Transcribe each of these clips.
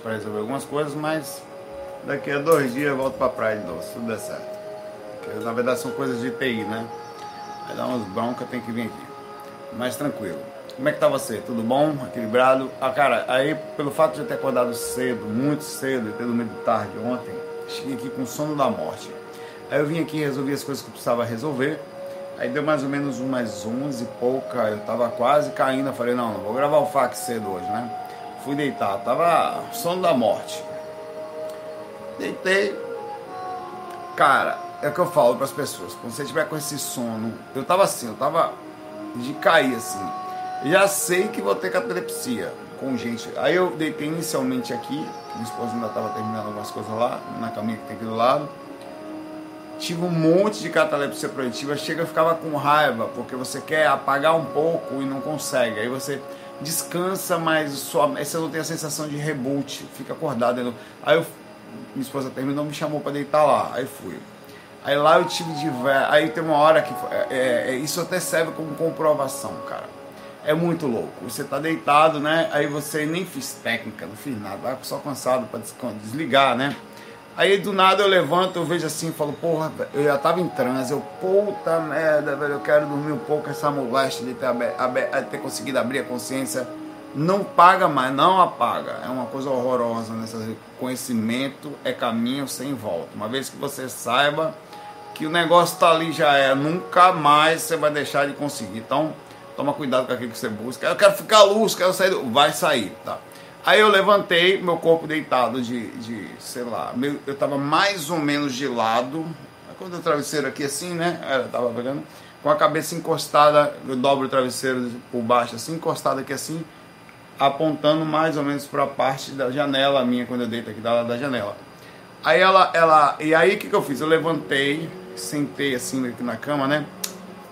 para resolver algumas coisas, mas daqui a dois dias eu volto para a praia de novo, se tudo der certo. Porque, na verdade são coisas de TI, né? Vai dar uns broncas, tem que vir aqui. Mas tranquilo. Como é que tá você? Tudo bom? Equilibrado? Ah, cara, aí pelo fato de eu ter acordado cedo, muito cedo, e ter dormido tarde ontem, cheguei aqui com sono da morte. Aí eu vim aqui resolver as coisas que eu precisava resolver. Aí deu mais ou menos umas 11 e pouca, eu tava quase caindo. Eu falei, não, não vou gravar o fax cedo hoje, né? Fui deitar, tava sono da morte. Deitei. Cara, é o que eu falo para as pessoas. Quando você tiver com esse sono, eu tava assim, eu tava de cair assim. Já sei que vou ter catalepsia com gente. Aí eu deitei inicialmente aqui, minha esposa ainda tava terminando algumas coisas lá, na caminha que tem aqui do lado. Tive um monte de catalepsia projetiva, chega eu ficava com raiva, porque você quer apagar um pouco e não consegue. Aí você descansa, mas sua, você não tem a sensação de reboot, fica acordado. Aí eu, minha esposa terminou, me chamou para deitar lá, aí fui. Aí lá eu tive de aí tem uma hora que é, é, é, isso até serve como comprovação, cara. É muito louco. Você tá deitado, né? Aí você nem fiz técnica, não fiz nada, só cansado para desligar, né? Aí do nada eu levanto, eu vejo assim, falo, porra, eu já tava em transe, eu, puta merda, velho, eu quero dormir um pouco essa moléstia de ter, ter conseguido abrir a consciência. Não paga mais, não apaga. É uma coisa horrorosa. Nesse conhecimento é caminho sem volta. Uma vez que você saiba que o negócio tá ali já é, nunca mais você vai deixar de conseguir. Então, toma cuidado com aquilo que você busca. Eu quero ficar luz, quero sair, vai sair, tá? Aí eu levantei, meu corpo deitado de, de sei lá, meu, eu tava mais ou menos de lado. Quando o travesseiro aqui assim, né? Eu tava pegando. Com a cabeça encostada, eu dobro o travesseiro por baixo, assim, encostado aqui assim, apontando mais ou menos para a parte da janela minha, quando eu deito aqui da, da janela. Aí ela, ela, e aí o que, que eu fiz? Eu levantei, sentei assim aqui na cama, né?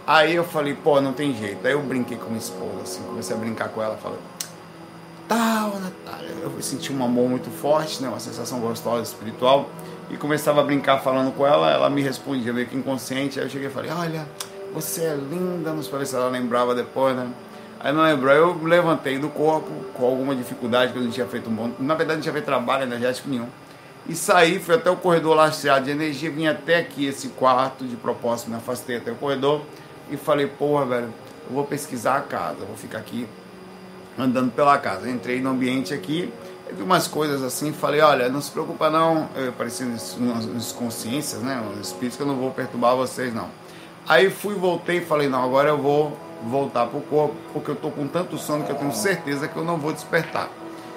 Aí eu falei, pô, não tem jeito. Aí eu brinquei com minha esposa, assim, comecei a brincar com ela, falei, tal, Natália. Eu senti um amor muito forte, né? Uma sensação gostosa, espiritual. E começava a brincar falando com ela, ela me respondia meio que inconsciente. Aí eu cheguei e falei, olha, você é linda, nos parece ela lembrava depois, né? Aí não lembrou, eu levantei do corpo com alguma dificuldade, que eu não tinha feito um bom. Na verdade, não tinha feito trabalho energético nenhum. E saí, fui até o corredor lastreado de energia, vim até aqui, esse quarto, de propósito, me afastei até o corredor e falei, porra, velho, eu vou pesquisar a casa, vou ficar aqui andando pela casa. Entrei no ambiente aqui, vi umas coisas assim, falei, olha, não se preocupa não, parecendo umas consciências, né, uns espíritos que eu não vou perturbar vocês não. Aí fui, voltei falei, não, agora eu vou voltar pro corpo, porque eu tô com tanto sono que eu tenho certeza que eu não vou despertar.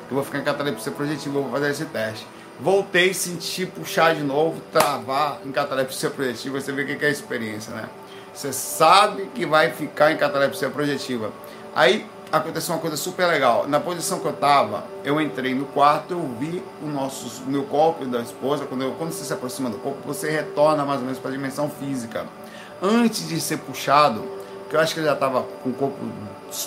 Eu vou ficar em catalepsia projetiva, vou fazer esse teste. Voltei, senti puxar de novo, travar em catalepsia projetiva, você vê o que é a experiência, né? Você sabe que vai ficar em catalepsia projetiva. Aí aconteceu uma coisa super legal. Na posição que eu estava, eu entrei no quarto, eu vi o nosso, meu corpo e da esposa. Quando, eu, quando você se aproxima do corpo, você retorna mais ou menos para a dimensão física. Antes de ser puxado, que eu acho que ele já estava com o corpo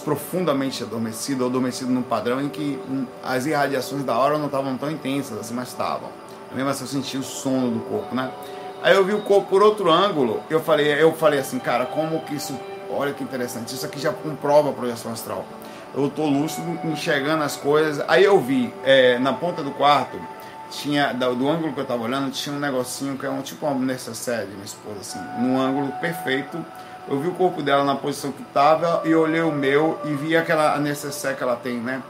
profundamente adormecido, ou adormecido num padrão em que as irradiações da hora não estavam tão intensas assim, mas estavam. Mesmo assim, eu senti o sono do corpo, né? Aí eu vi o corpo por outro ângulo, eu falei, eu falei assim, cara, como que isso Olha que interessante, isso aqui já comprova a projeção astral. Eu estou lúcido, enxergando as coisas. Aí eu vi, é, na ponta do quarto, tinha do, do ângulo que eu estava olhando, tinha um negocinho que é um tipo uma necessaire de minha esposa, assim, num ângulo perfeito. Eu vi o corpo dela na posição que estava e olhei o meu e vi aquela necessaire que ela tem, né?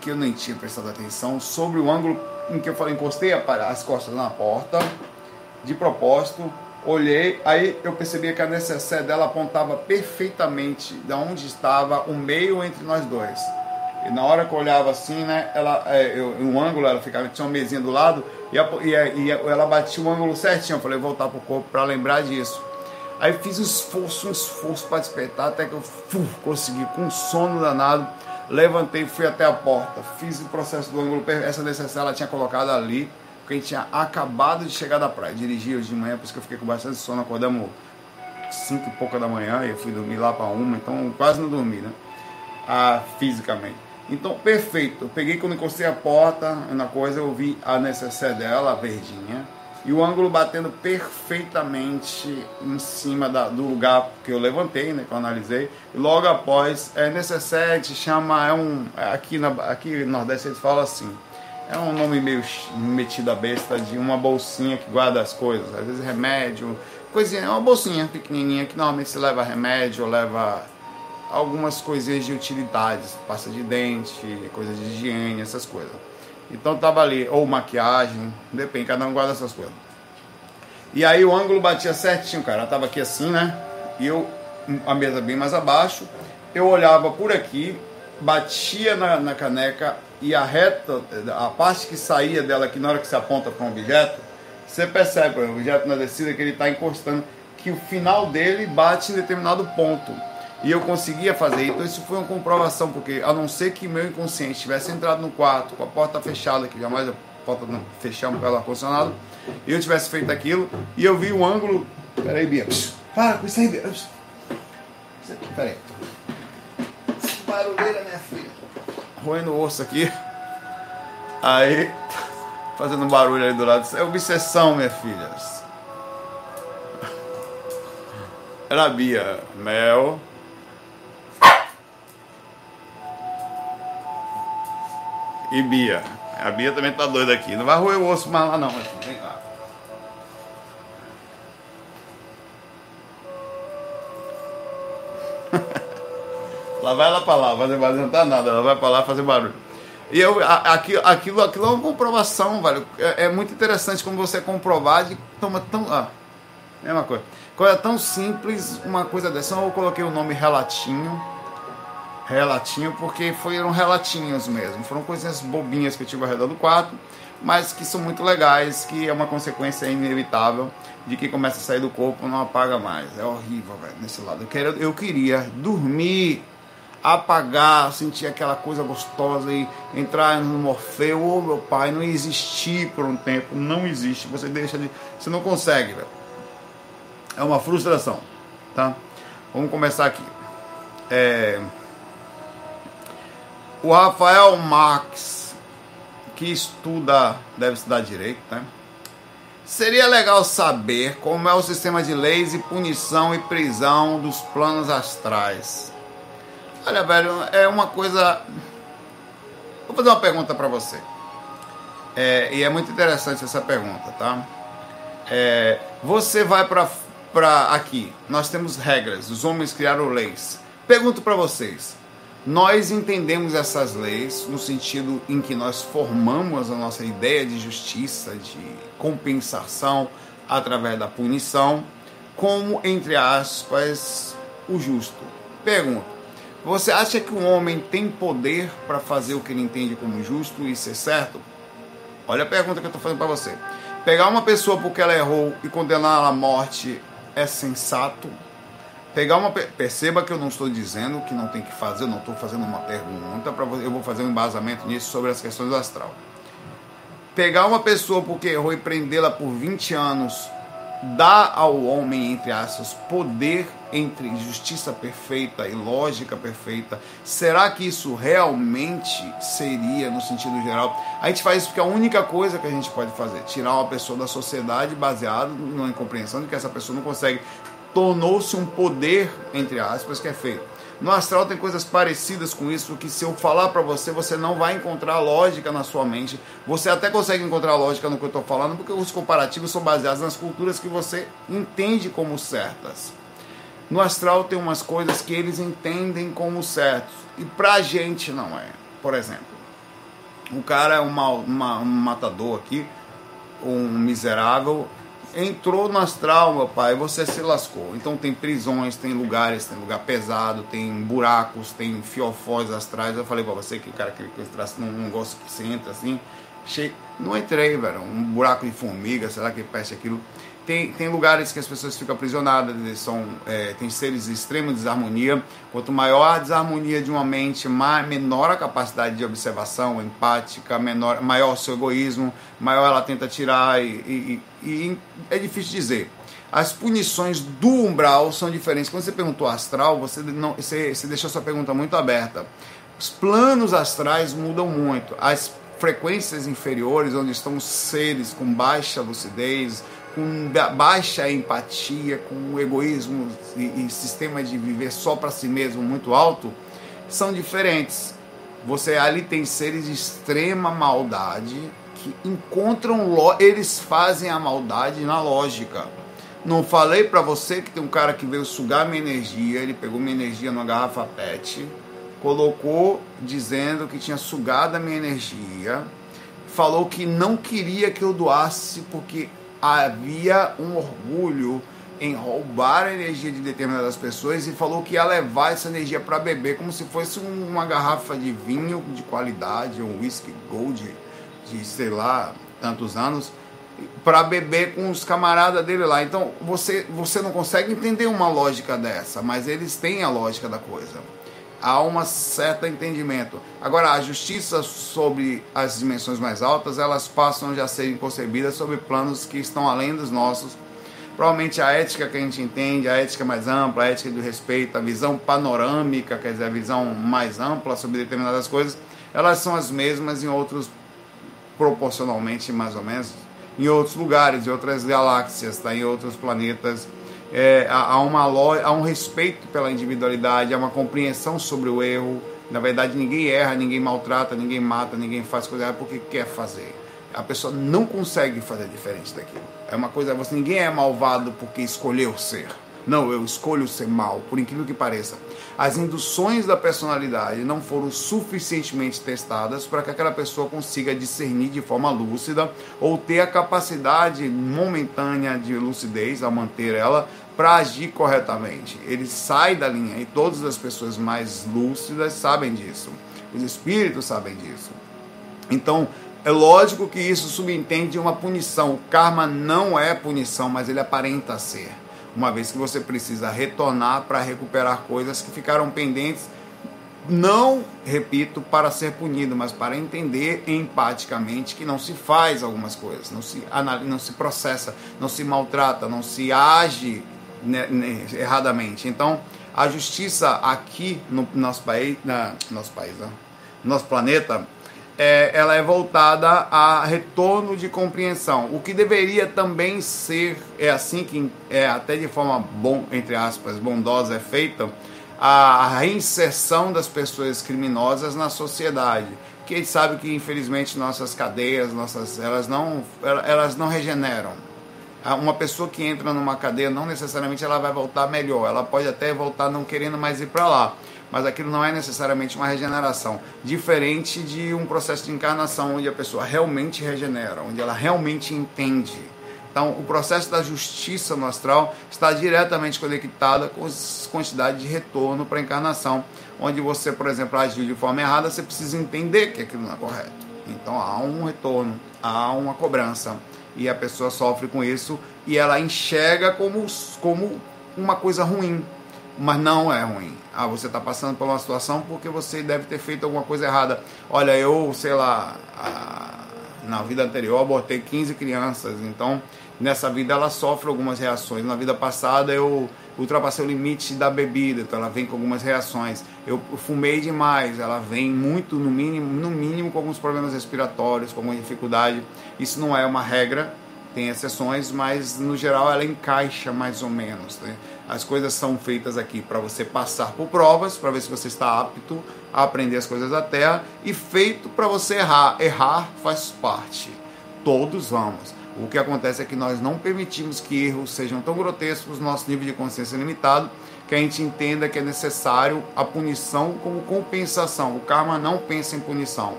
Que eu nem tinha prestado atenção, sobre o ângulo em que eu falei, encostei as costas na porta, de propósito, olhei, aí eu percebi que a necessaire dela apontava perfeitamente de onde estava o meio entre nós dois. E na hora que eu olhava assim, né, ela, é, eu, um ângulo, ela ficava, tinha uma mesinha do lado, e, a, e, a, e ela batia o ângulo certinho. Eu falei, voltar pro corpo para lembrar disso. Aí fiz um esforço, um esforço para despertar, até que eu consegui, com sono danado, levantei, fui até a porta, fiz o processo do ângulo, essa necessária ela tinha colocado ali, porque a gente tinha acabado de chegar da praia. Dirigi hoje de manhã, por isso que eu fiquei com bastante sono. Acordamos cinco e pouca da manhã e eu fui dormir lá para uma, então quase não dormi, né? Ah, fisicamente. Então, perfeito. Eu peguei quando encostei a porta, na coisa, eu vi a necessaire dela, a verdinha, e o ângulo batendo perfeitamente em cima da, do lugar que eu levantei, né, que eu analisei. E logo após, é necessaire, chama, é um, aqui, na, aqui no Nordeste eles falam assim, É um nome meio metido a besta de uma bolsinha que guarda as coisas. Às vezes remédio, coisinha, é uma bolsinha pequenininha que normalmente se leva remédio, leva algumas coisinhas de utilidades, pasta de dente, coisas de higiene, essas coisas. Então tava ali, ou maquiagem, depende, cada um guarda essas coisas. E aí o ângulo batia certinho, cara. Eu tava aqui assim, né? E eu, a mesa bem mais abaixo, eu olhava por aqui, batia na, na caneca e a reta, a parte que saía dela aqui na hora que se aponta para um objeto, você percebe, o objeto na descida que ele está encostando, que o final dele bate em determinado ponto. E eu conseguia fazer. Então isso foi uma comprovação, porque a não ser que meu inconsciente tivesse entrado no quarto com a porta fechada, que jamais a porta não fechamos pelo ar-condicionado, e eu tivesse feito aquilo, e eu vi o ângulo. Peraí, Bia. Para com isso aí, Bia. Peraí. Barulheira, minha filha. Roendo o osso aqui. Aí, fazendo barulho ali do lado. É obsessão, minha filha. Era a Bia. Mel. e Bia. A Bia também tá doida aqui. Não vai roer o osso mais lá não, vem cá. Lá vai ela pra lá, não tá nada, ela vai pra lá fazer barulho. E eu, aquilo, aquilo, aquilo é uma comprovação, velho. É, é muito interessante como você comprovar de toma tão. Ah, mesma coisa. Coisa tão simples, uma coisa dessa. Eu coloquei o nome relatinho relatinho, porque foram relatinhos mesmo. Foram coisinhas bobinhas que eu tive ao redor do quarto, mas que são muito legais, que é uma consequência inevitável de que começa a sair do corpo não apaga mais. É horrível, velho, nesse lado. Eu, quero, eu queria dormir, apagar, sentir aquela coisa gostosa e entrar no Morfeu. Ô, oh, meu pai, não existir por um tempo. Não existe. Você deixa de. Você não consegue, velho. É uma frustração, tá? Vamos começar aqui. É o Rafael Marx, que estuda, deve estudar direito, né? Seria legal saber como é o sistema de leis e punição e prisão dos planos astrais. Olha, velho, é uma coisa. Vou fazer uma pergunta para você. É, e é muito interessante essa pergunta, tá? É, você vai para aqui. Nós temos regras. Os homens criaram leis. Pergunto para vocês: nós entendemos essas leis no sentido em que nós formamos a nossa ideia de justiça, de compensação através da punição, como, entre aspas, o justo. Pergunto: você acha que um homem tem poder para fazer o que ele entende como justo e ser certo? Olha a pergunta que eu estou fazendo para você. Pegar uma pessoa porque ela errou e condená-la à morte é sensato? pegar uma perceba que eu não estou dizendo que não tem que fazer, eu não estou fazendo uma pergunta para eu vou fazer um embasamento nisso sobre as questões do astral. Pegar uma pessoa porque errou e prendê-la por 20 anos dá ao homem entre aspas poder entre justiça perfeita e lógica perfeita. Será que isso realmente seria no sentido geral? A gente faz isso porque a única coisa que a gente pode fazer, tirar uma pessoa da sociedade baseado numa incompreensão de que essa pessoa não consegue tornou-se um poder, entre aspas, que é feito. No astral tem coisas parecidas com isso, que se eu falar para você, você não vai encontrar lógica na sua mente. Você até consegue encontrar lógica no que eu estou falando, porque os comparativos são baseados nas culturas que você entende como certas. No astral tem umas coisas que eles entendem como certos, e pra gente não é. Por exemplo, o cara é uma, uma, um matador aqui, um miserável, entrou no astral, meu pai, você se lascou. Então tem prisões, tem lugares, tem lugar pesado, tem buracos, tem fiofós astrais. Eu falei pra você que o cara que entrasse num negócio que você entra assim, cheio. Não entrei, velho. Um buraco de formiga, será que peste aquilo? Tem, tem lugares que as pessoas ficam aprisionadas, são, é, tem seres de extrema desarmonia. Quanto maior a desarmonia de uma mente, mais, menor a capacidade de observação empática, menor, maior o seu egoísmo, maior ela tenta tirar e, e, e é difícil dizer. As punições do umbral são diferentes. Quando você perguntou astral, você, não, você, você deixou sua pergunta muito aberta. Os planos astrais mudam muito. As frequências inferiores, onde estão os seres com baixa lucidez, com baixa empatia, com egoísmo e, e sistema de viver só para si mesmo muito alto, são diferentes. Você ali tem seres de extrema maldade que encontram eles fazem a maldade na lógica. Não falei para você que tem um cara que veio sugar minha energia, ele pegou minha energia numa garrafa PET, colocou dizendo que tinha sugado a minha energia, falou que não queria que eu doasse porque havia um orgulho em roubar a energia de determinadas pessoas e falou que ia levar essa energia para beber como se fosse uma garrafa de vinho de qualidade, um whisky gold de sei lá tantos anos para beber com os camaradas dele lá. Então você você não consegue entender uma lógica dessa, mas eles têm a lógica da coisa. Há um certo entendimento. Agora, a justiça sobre as dimensões mais altas, elas passam já a serem concebidas sobre planos que estão além dos nossos Provavelmente a ética que a gente entende, a ética mais ampla, a ética do respeito, a visão panorâmica, quer dizer, a visão mais ampla sobre determinadas coisas, elas são as mesmas em outros, proporcionalmente mais ou menos, em outros lugares, em outras galáxias, tá? em outros planetas. É, há, uma, há um respeito pela individualidade, há uma compreensão sobre o erro. Na verdade, ninguém erra, ninguém maltrata, ninguém mata, ninguém faz coisa porque quer fazer a pessoa não consegue fazer diferente daquilo. É uma coisa, você ninguém é malvado porque escolheu ser. Não, eu escolho ser mal, por incrível que pareça. As induções da personalidade não foram suficientemente testadas para que aquela pessoa consiga discernir de forma lúcida ou ter a capacidade momentânea de lucidez ao manter ela para agir corretamente. Ele sai da linha e todas as pessoas mais lúcidas sabem disso. Os espíritos sabem disso. Então, é lógico que isso subentende uma punição. O karma não é punição, mas ele aparenta ser. Uma vez que você precisa retornar para recuperar coisas que ficaram pendentes, não, repito, para ser punido, mas para entender empaticamente que não se faz algumas coisas, não se, não se processa, não se maltrata, não se age né, né, erradamente. Então, a justiça aqui no nosso país, na, nosso país, no nosso planeta, é, ela é voltada a retorno de compreensão. O que deveria também ser, é assim que é até de forma bom, entre aspas, bondosa é feita, a reinserção das pessoas criminosas na sociedade. Que a gente sabe que infelizmente nossas cadeias, nossas, elas não, elas não regeneram. Uma pessoa que entra numa cadeia não necessariamente ela vai voltar melhor, ela pode até voltar não querendo mais ir para lá mas aquilo não é necessariamente uma regeneração. Diferente de um processo de encarnação onde a pessoa realmente regenera, onde ela realmente entende. Então, o processo da justiça no astral está diretamente conectado com a quantidade de retorno para a encarnação, onde você, por exemplo, agiu de forma errada, você precisa entender que aquilo não é correto. Então, há um retorno, há uma cobrança, e a pessoa sofre com isso e ela enxerga como, como uma coisa ruim, mas não é ruim. Ah, você está passando por uma situação porque você deve ter feito alguma coisa errada. Olha, eu, sei lá, na vida anterior abortei 15 crianças, então nessa vida ela sofre algumas reações. Na vida passada eu ultrapassei o limite da bebida, então ela vem com algumas reações. Eu fumei demais, ela vem muito, no mínimo, no mínimo com alguns problemas respiratórios, com alguma dificuldade. Isso não é uma regra, tem exceções, mas no geral ela encaixa mais ou menos. Né? As coisas são feitas aqui para você passar por provas, para ver se você está apto a aprender as coisas da Terra, e feito para você errar. Errar faz parte. Todos vamos. O que acontece é que nós não permitimos que erros sejam tão grotescos, nosso nível de consciência é limitado, que a gente entenda que é necessário a punição como compensação. O karma não pensa em punição.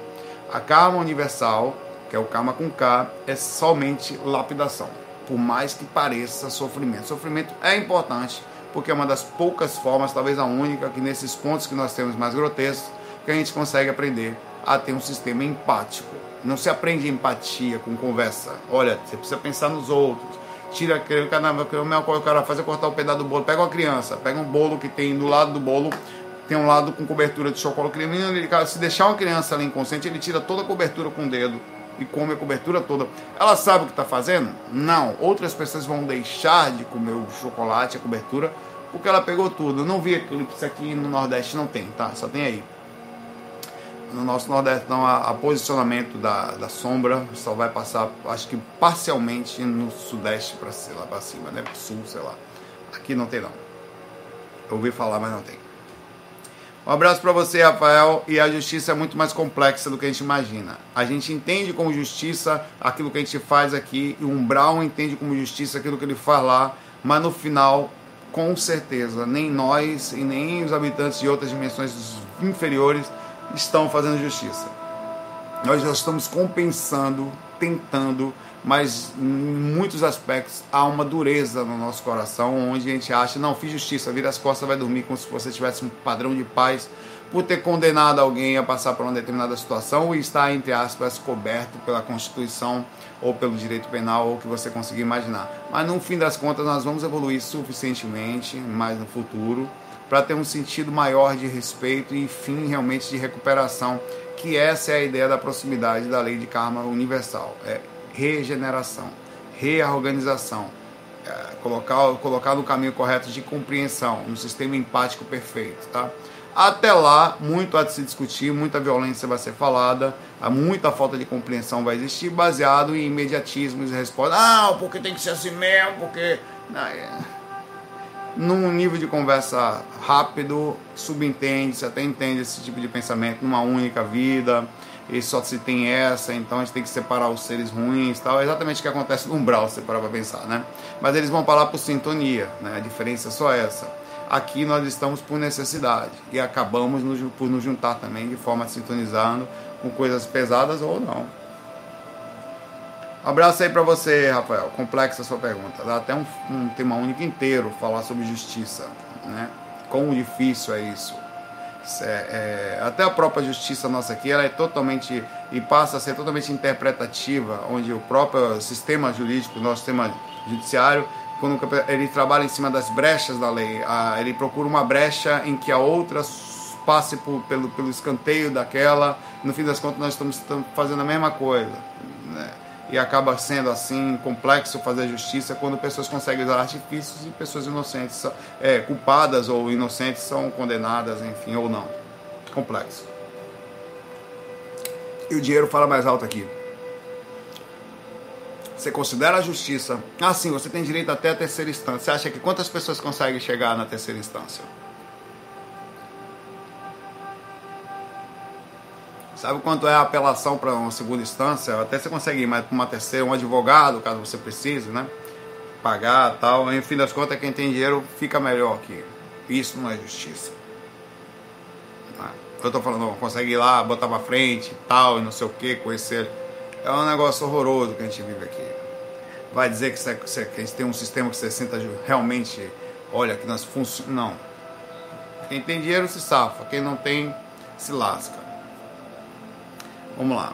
A karma universal, que é o karma com K, é somente lapidação por mais que pareça sofrimento. Sofrimento é importante, porque é uma das poucas formas, talvez a única, que nesses pontos que nós temos mais grotescos, que a gente consegue aprender a ter um sistema empático. Não se aprende empatia com conversa. Olha, você precisa pensar nos outros. Tira aquele que o cara faz é cortar o pedaço do bolo. Pega uma criança, pega um bolo que tem do lado do bolo, tem um lado com cobertura de chocolate creme. Se deixar uma criança ali inconsciente, ele tira toda a cobertura com o dedo e come a cobertura toda. Ela sabe o que está fazendo? Não. Outras pessoas vão deixar de comer o chocolate, a cobertura, porque ela pegou tudo. Eu não vi eclipse aqui no Nordeste, não tem, tá? Só tem aí. No nosso Nordeste, não, a, a posicionamento da, da sombra só vai passar, acho que parcialmente no Sudeste para lá para cima, né? Sul, sei lá. Aqui não tem, não. Eu ouvi falar, mas não tem. Um abraço para você, Rafael. E a justiça é muito mais complexa do que a gente imagina. A gente entende como justiça aquilo que a gente faz aqui, e o umbral entende como justiça aquilo que ele faz lá, mas no final, com certeza, nem nós e nem os habitantes de outras dimensões inferiores estão fazendo justiça. Nós já estamos compensando, tentando mas em muitos aspectos há uma dureza no nosso coração, onde a gente acha, não, fiz justiça, vira as costas, vai dormir como se você tivesse um padrão de paz por ter condenado alguém a passar por uma determinada situação e estar, entre aspas, coberto pela Constituição ou pelo direito penal ou o que você conseguir imaginar. Mas no fim das contas nós vamos evoluir suficientemente mais no futuro para ter um sentido maior de respeito e fim realmente de recuperação, que essa é a ideia da proximidade da lei de karma universal. É regeneração, reorganização, é, colocar, colocar no caminho correto de compreensão, no sistema empático perfeito, tá? Até lá, muito há de se discutir, muita violência vai ser falada, muita falta de compreensão vai existir, baseado em imediatismos e respostas. Ah, porque tem que ser assim mesmo, porque. É... Num nível de conversa rápido, subentende, se até entende esse tipo de pensamento numa única vida e só se tem essa, então a gente tem que separar os seres ruins tal. É exatamente o que acontece no umbral, se parar para pensar, né? Mas eles vão falar por sintonia, né? A diferença é só essa. Aqui nós estamos por necessidade e acabamos por nos juntar também de forma sintonizando com coisas pesadas ou não. Abraço aí para você, Rafael. Complexa a sua pergunta. Dá até um, um tema único inteiro falar sobre justiça, né? Quão difícil é isso é, é, até a própria justiça nossa aqui, ela é totalmente e passa a ser totalmente interpretativa, onde o próprio sistema jurídico, nosso sistema judiciário, quando ele trabalha em cima das brechas da lei, a, ele procura uma brecha em que a outra passe por, pelo, pelo escanteio daquela, no fim das contas nós estamos, estamos fazendo a mesma coisa. Né? E acaba sendo assim complexo fazer justiça quando pessoas conseguem usar artifícios e pessoas inocentes, é, culpadas ou inocentes são condenadas, enfim, ou não. Complexo. E o dinheiro fala mais alto aqui. Você considera a justiça. Ah, sim, você tem direito até a terceira instância. Você acha que quantas pessoas conseguem chegar na terceira instância? Sabe quanto é a apelação para uma segunda instância? Até você consegue ir mais para uma terceira, um advogado, caso você precise, né? Pagar tal. Em fim das contas, quem tem dinheiro fica melhor aqui. Isso não é justiça. É? Eu estou falando, consegue ir lá, botar para frente tal, e não sei o que, conhecer. É um negócio horroroso que a gente vive aqui. Vai dizer que, você, que a gente tem um sistema que você senta realmente, olha, que nós funcionamos. Não. Quem tem dinheiro se safa, quem não tem se lasca. Vamos lá.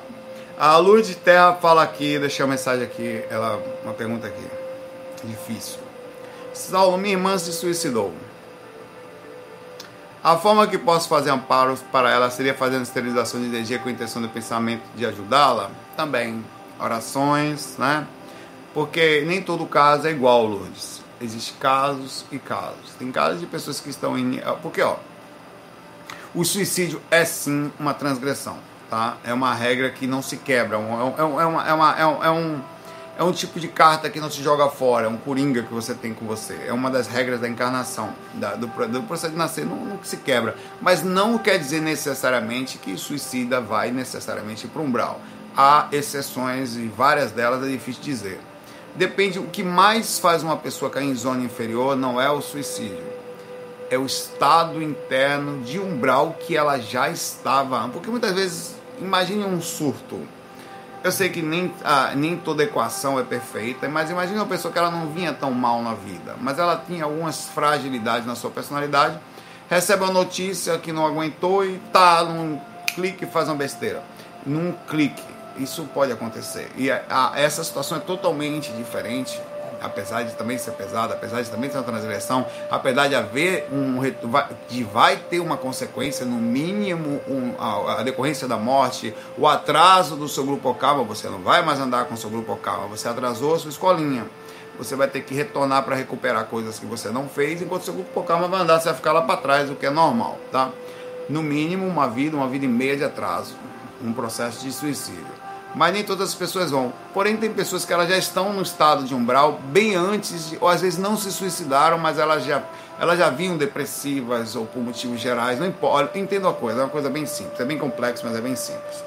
A Luz de Terra fala aqui, deixei uma mensagem aqui, ela, uma pergunta aqui. Difícil. Saulo, minha irmã se suicidou. A forma que posso fazer amparos para ela seria fazendo esterilização de energia com a intenção do pensamento de ajudá-la? Também. Orações, né? Porque nem todo caso é igual, Lourdes. Existem casos e casos. Tem casos de pessoas que estão em. Porque, ó, o suicídio é sim uma transgressão tá? É uma regra que não se quebra, é, um, é, uma, é, uma, é, um, é, um, é um tipo de carta que não se joga fora, é um coringa que você tem com você. É uma das regras da encarnação, da, do, do processo de nascer, não, não se quebra. Mas não quer dizer necessariamente que suicida vai necessariamente para um umbral. Há exceções e várias delas é difícil dizer. Depende, o que mais faz uma pessoa cair em zona inferior não é o suicídio é o estado interno de umbral que ela já estava. Porque muitas vezes, imagine um surto. Eu sei que nem, ah, nem toda equação é perfeita, mas imagine uma pessoa que ela não vinha tão mal na vida, mas ela tinha algumas fragilidades na sua personalidade, recebe uma notícia que não aguentou e tá num clique faz uma besteira. Num clique. Isso pode acontecer. E a, a, essa situação é totalmente diferente apesar de também ser pesado, apesar de também ser uma transgressão, apesar de haver um de vai ter uma consequência, no mínimo um, a, a, decorrência da morte, o atraso do seu grupo Okama, você não vai mais andar com o seu grupo Okama, você atrasou a sua escolinha. Você vai ter que retornar para recuperar coisas que você não fez, enquanto seu grupo Okama vai andar, você vai ficar lá para trás, o que é normal, tá? No mínimo uma vida, uma vida e meia de atraso, um processo de suicídio. Mas nem todas as pessoas vão. Porém, tem pessoas que elas já estão no estado de umbral bem antes, ou às vezes não se suicidaram, mas elas já, elas já vinham depressivas ou por motivos gerais. Não importa, entendo a coisa, é uma coisa bem simples, é bem complexo, mas é bem simples.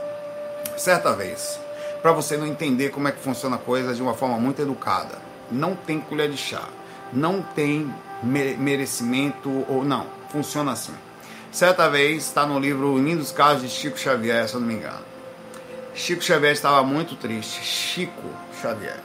Certa vez, para você não entender como é que funciona a coisa de uma forma muito educada, não tem colher de chá, não tem merecimento ou não, funciona assim. Certa vez, está no livro Lindos Casos de Chico Xavier, se eu não me engano Chico Xavier estava muito triste. Chico Xavier.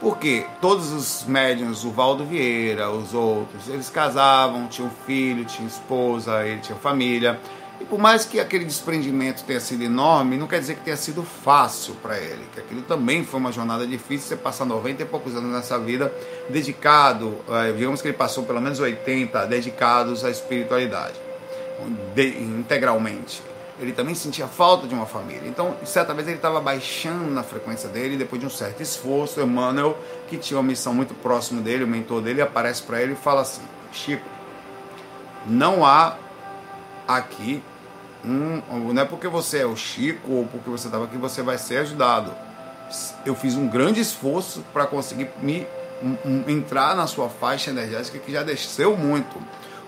Porque todos os médiums, o Valdo Vieira, os outros, eles casavam, tinham filho, tinham esposa, ele tinha família. E por mais que aquele desprendimento tenha sido enorme, não quer dizer que tenha sido fácil para ele. Que aquilo também foi uma jornada difícil, você passar 90 e poucos anos nessa vida dedicado, eh, digamos que ele passou pelo menos 80 dedicados à espiritualidade, integralmente ele também sentia falta de uma família. Então, certa vez ele estava baixando na frequência dele, depois de um certo esforço, Emmanuel, que tinha uma missão muito próxima dele, o mentor dele, aparece para ele e fala assim: Chico, não há aqui um, não é porque você é o Chico ou porque você estava aqui você vai ser ajudado. Eu fiz um grande esforço para conseguir me um, entrar na sua faixa energética que já desceu muito.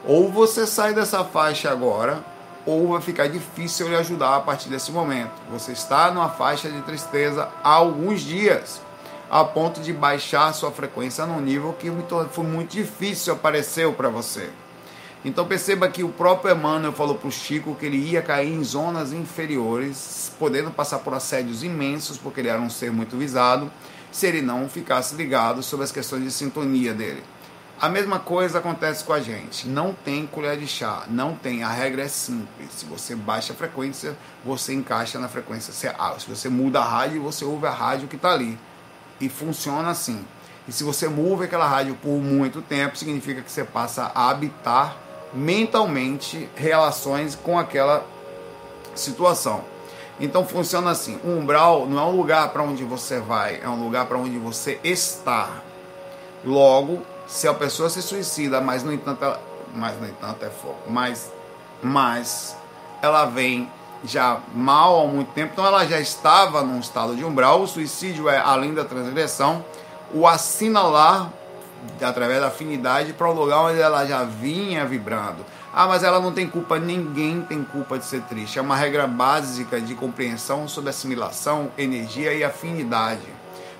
Ou você sai dessa faixa agora, ou vai ficar difícil lhe ajudar a partir desse momento. Você está numa faixa de tristeza há alguns dias, a ponto de baixar sua frequência num nível que foi muito difícil apareceu para você. Então perceba que o próprio Emmanuel falou para o Chico que ele ia cair em zonas inferiores, podendo passar por assédios imensos, porque ele era um ser muito visado, se ele não ficasse ligado sobre as questões de sintonia dele. A mesma coisa acontece com a gente. Não tem colher de chá, não tem. A regra é simples. Se você baixa a frequência, você encaixa na frequência. Se você muda a rádio, você ouve a rádio que está ali. E funciona assim. E se você muda aquela rádio por muito tempo, significa que você passa a habitar mentalmente relações com aquela situação. Então funciona assim: o umbral não é um lugar para onde você vai, é um lugar para onde você está. Logo, se a pessoa se suicida, mas no entanto, ela, mas no entanto é foco, mas, mas ela vem já mal há muito tempo, então ela já estava num estado de umbral. O suicídio é além da transgressão, o assinalar através da afinidade para o lugar onde ela já vinha vibrando. Ah, mas ela não tem culpa, ninguém tem culpa de ser triste. É uma regra básica de compreensão sobre assimilação, energia e afinidade.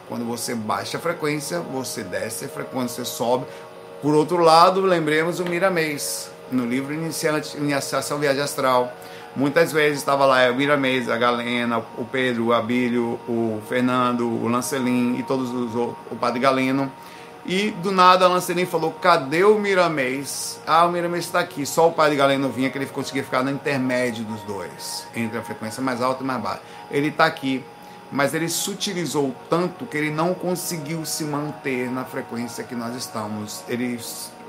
Quando você baixa a frequência, você desce a frequência, você sobe. Por outro lado, lembremos o Miramês, no livro Iniciação Viagem Astral. Muitas vezes estava lá o Miramês, a Galena, o Pedro, o Abílio, o Fernando, o Lancelin e todos os o Padre Galeno. E do nada a Lancelin falou: cadê o Miramês? Ah, o Miramês está aqui. Só o Padre Galeno vinha que ele conseguia ficar no intermédio dos dois, entre a frequência mais alta e mais baixa. Ele está aqui mas ele sutilizou tanto que ele não conseguiu se manter na frequência que nós estamos. Ele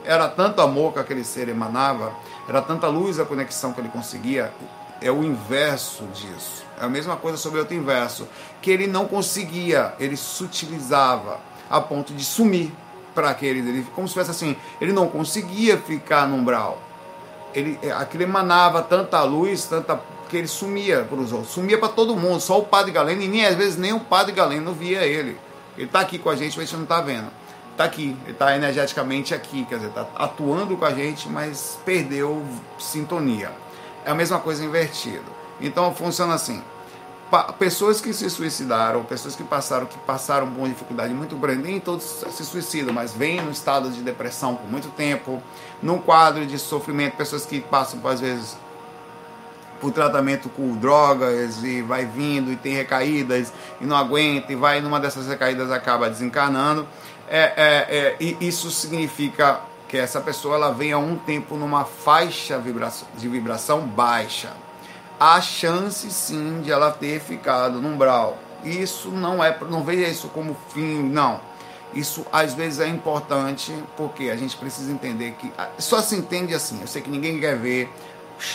era tanto amor que aquele ser emanava, era tanta luz a conexão que ele conseguia, é o inverso disso. É a mesma coisa sobre outro inverso, que ele não conseguia, ele sutilizava a ponto de sumir para aquele ele, como se fosse assim, ele não conseguia ficar no umbral. Ele, aquilo emanava tanta luz, tanta que ele sumia para os outros, sumia para todo mundo, só o padre Galeno, e nem às vezes nem o padre Galeno via ele. Ele está aqui com a gente, mas a gente não está vendo. Está aqui, ele está energeticamente aqui, quer dizer, está atuando com a gente, mas perdeu sintonia. É a mesma coisa invertido. Então funciona assim. Pessoas que se suicidaram, pessoas que passaram, que passaram por uma dificuldade muito grande, nem todos se suicidam, mas vêm no estado de depressão por muito tempo, num quadro de sofrimento, pessoas que passam, às vezes, por tratamento com drogas e vai vindo e tem recaídas e não aguenta e vai numa dessas recaídas acaba desencarnando. É, é, é, e isso significa que essa pessoa ela vem há um tempo numa faixa de vibração baixa. Há chance sim de ela ter ficado no umbral. Isso não é, não veja isso como fim, não. Isso às vezes é importante porque a gente precisa entender que só se entende assim. Eu sei que ninguém quer ver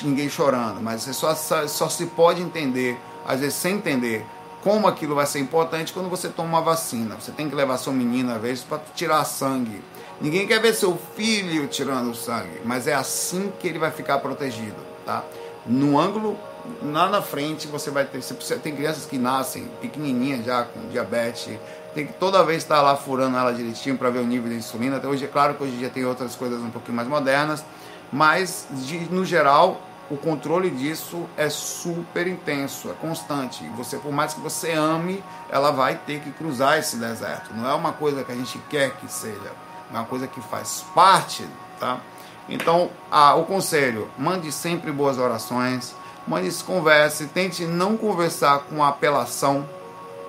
ninguém chorando, mas você só, só se pode entender, às vezes sem entender, como aquilo vai ser importante quando você toma uma vacina. Você tem que levar seu menino, às vezes, para tirar sangue. Ninguém quer ver seu filho tirando sangue, mas é assim que ele vai ficar protegido, tá? no ângulo lá na frente você vai ter. Você tem crianças que nascem pequenininhas já com diabetes, tem que toda vez estar lá furando ela direitinho para ver o nível de insulina. Até hoje, é claro que hoje em dia tem outras coisas um pouquinho mais modernas, mas de, no geral o controle disso é super intenso, é constante. Você, por mais que você ame, ela vai ter que cruzar esse deserto. Não é uma coisa que a gente quer que seja, é uma coisa que faz parte, tá? Então, ah, o conselho: mande sempre boas orações, mande se converse, tente não conversar com apelação,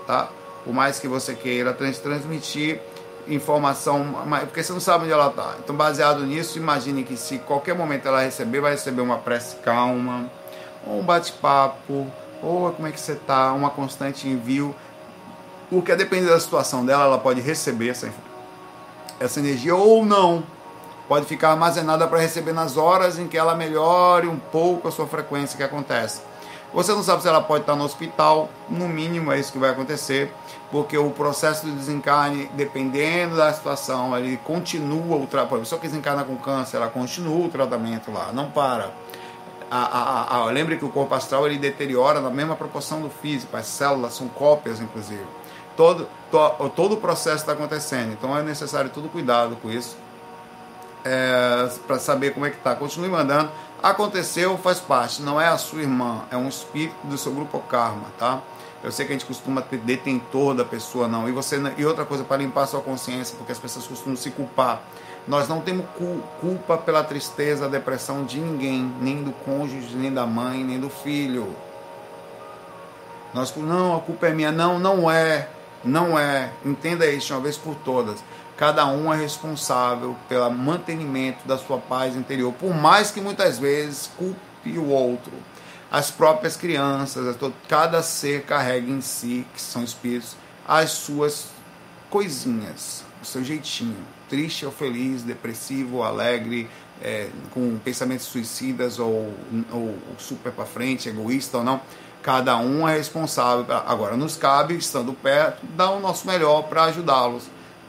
tá? Por mais que você queira transmitir informação, porque você não sabe onde ela está. Então, baseado nisso, imagine que se qualquer momento ela receber, vai receber uma prece calma, ou um bate-papo, ou como é que você está, uma constante envio. Porque a depender da situação dela, ela pode receber essa, essa energia ou não. Pode ficar armazenada para receber nas horas em que ela melhore um pouco a sua frequência que acontece. Você não sabe se ela pode estar no hospital, no mínimo é isso que vai acontecer, porque o processo de desencarne, dependendo da situação, ele continua o tratamento. A pessoa que desencarna com câncer, ela continua o tratamento lá, não para. A, a, a, lembre que o corpo astral ele deteriora na mesma proporção do físico, as células são cópias, inclusive. Todo, to, todo o processo está acontecendo, então é necessário todo cuidado com isso, é, para saber como é que está. Continue mandando Aconteceu, faz parte, não é a sua irmã, é um espírito do seu grupo karma, tá? Eu sei que a gente costuma ter detentor da pessoa, não. E você e outra coisa para limpar sua consciência, porque as pessoas costumam se culpar. Nós não temos culpa pela tristeza, depressão de ninguém, nem do cônjuge, nem da mãe, nem do filho. Nós não, a culpa é minha, não, não é, não é. Entenda isso de uma vez por todas. Cada um é responsável pelo mantenimento da sua paz interior, por mais que muitas vezes culpe o outro. As próprias crianças, cada ser carrega em si, que são espíritos, as suas coisinhas, o seu jeitinho, triste ou feliz, depressivo ou alegre, é, com pensamentos suicidas ou, ou super para frente, egoísta ou não. Cada um é responsável. Agora, nos cabe, estando perto, dar o nosso melhor para ajudá-los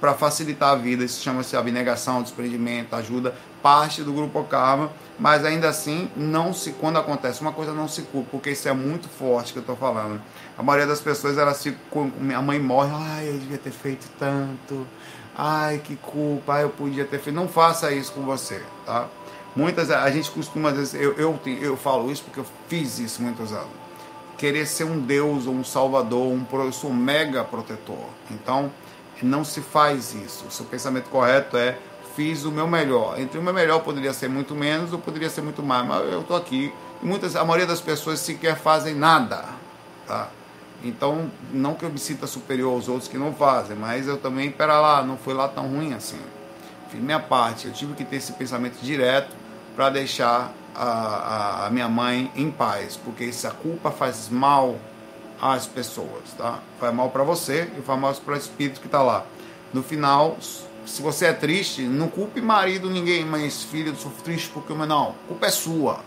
para facilitar a vida. Isso chama-se abnegação, desprendimento, ajuda, parte do grupo karma, mas ainda assim, não se quando acontece uma coisa, não se culpa, porque isso é muito forte que eu estou falando. A maioria das pessoas, elas ficam, a mãe morre, ai, eu devia ter feito tanto, ai, que culpa, eu podia ter feito. Não faça isso com você, tá? Muitas, a gente costuma, às vezes, eu, eu, eu falo isso porque eu fiz isso muitos anos. Querer ser um Deus ou um Salvador, um, eu sou um mega protetor. Então, não se faz isso. O seu pensamento correto é fiz o meu melhor. Entre o meu melhor poderia ser muito menos ou poderia ser muito mais, mas eu estou aqui. Muitas, a maioria das pessoas sequer fazem nada. Tá? Então, não que eu me sinta superior aos outros que não fazem, mas eu também, pera lá, não foi lá tão ruim assim. Fiz minha parte, eu tive que ter esse pensamento direto para deixar a, a, a minha mãe em paz, porque se a culpa faz mal as pessoas, tá? Faz mal para você e faz mal para o espírito que está lá. No final, se você é triste, não culpe marido, ninguém, mas filho, eu sou triste porque não, a culpa é sua.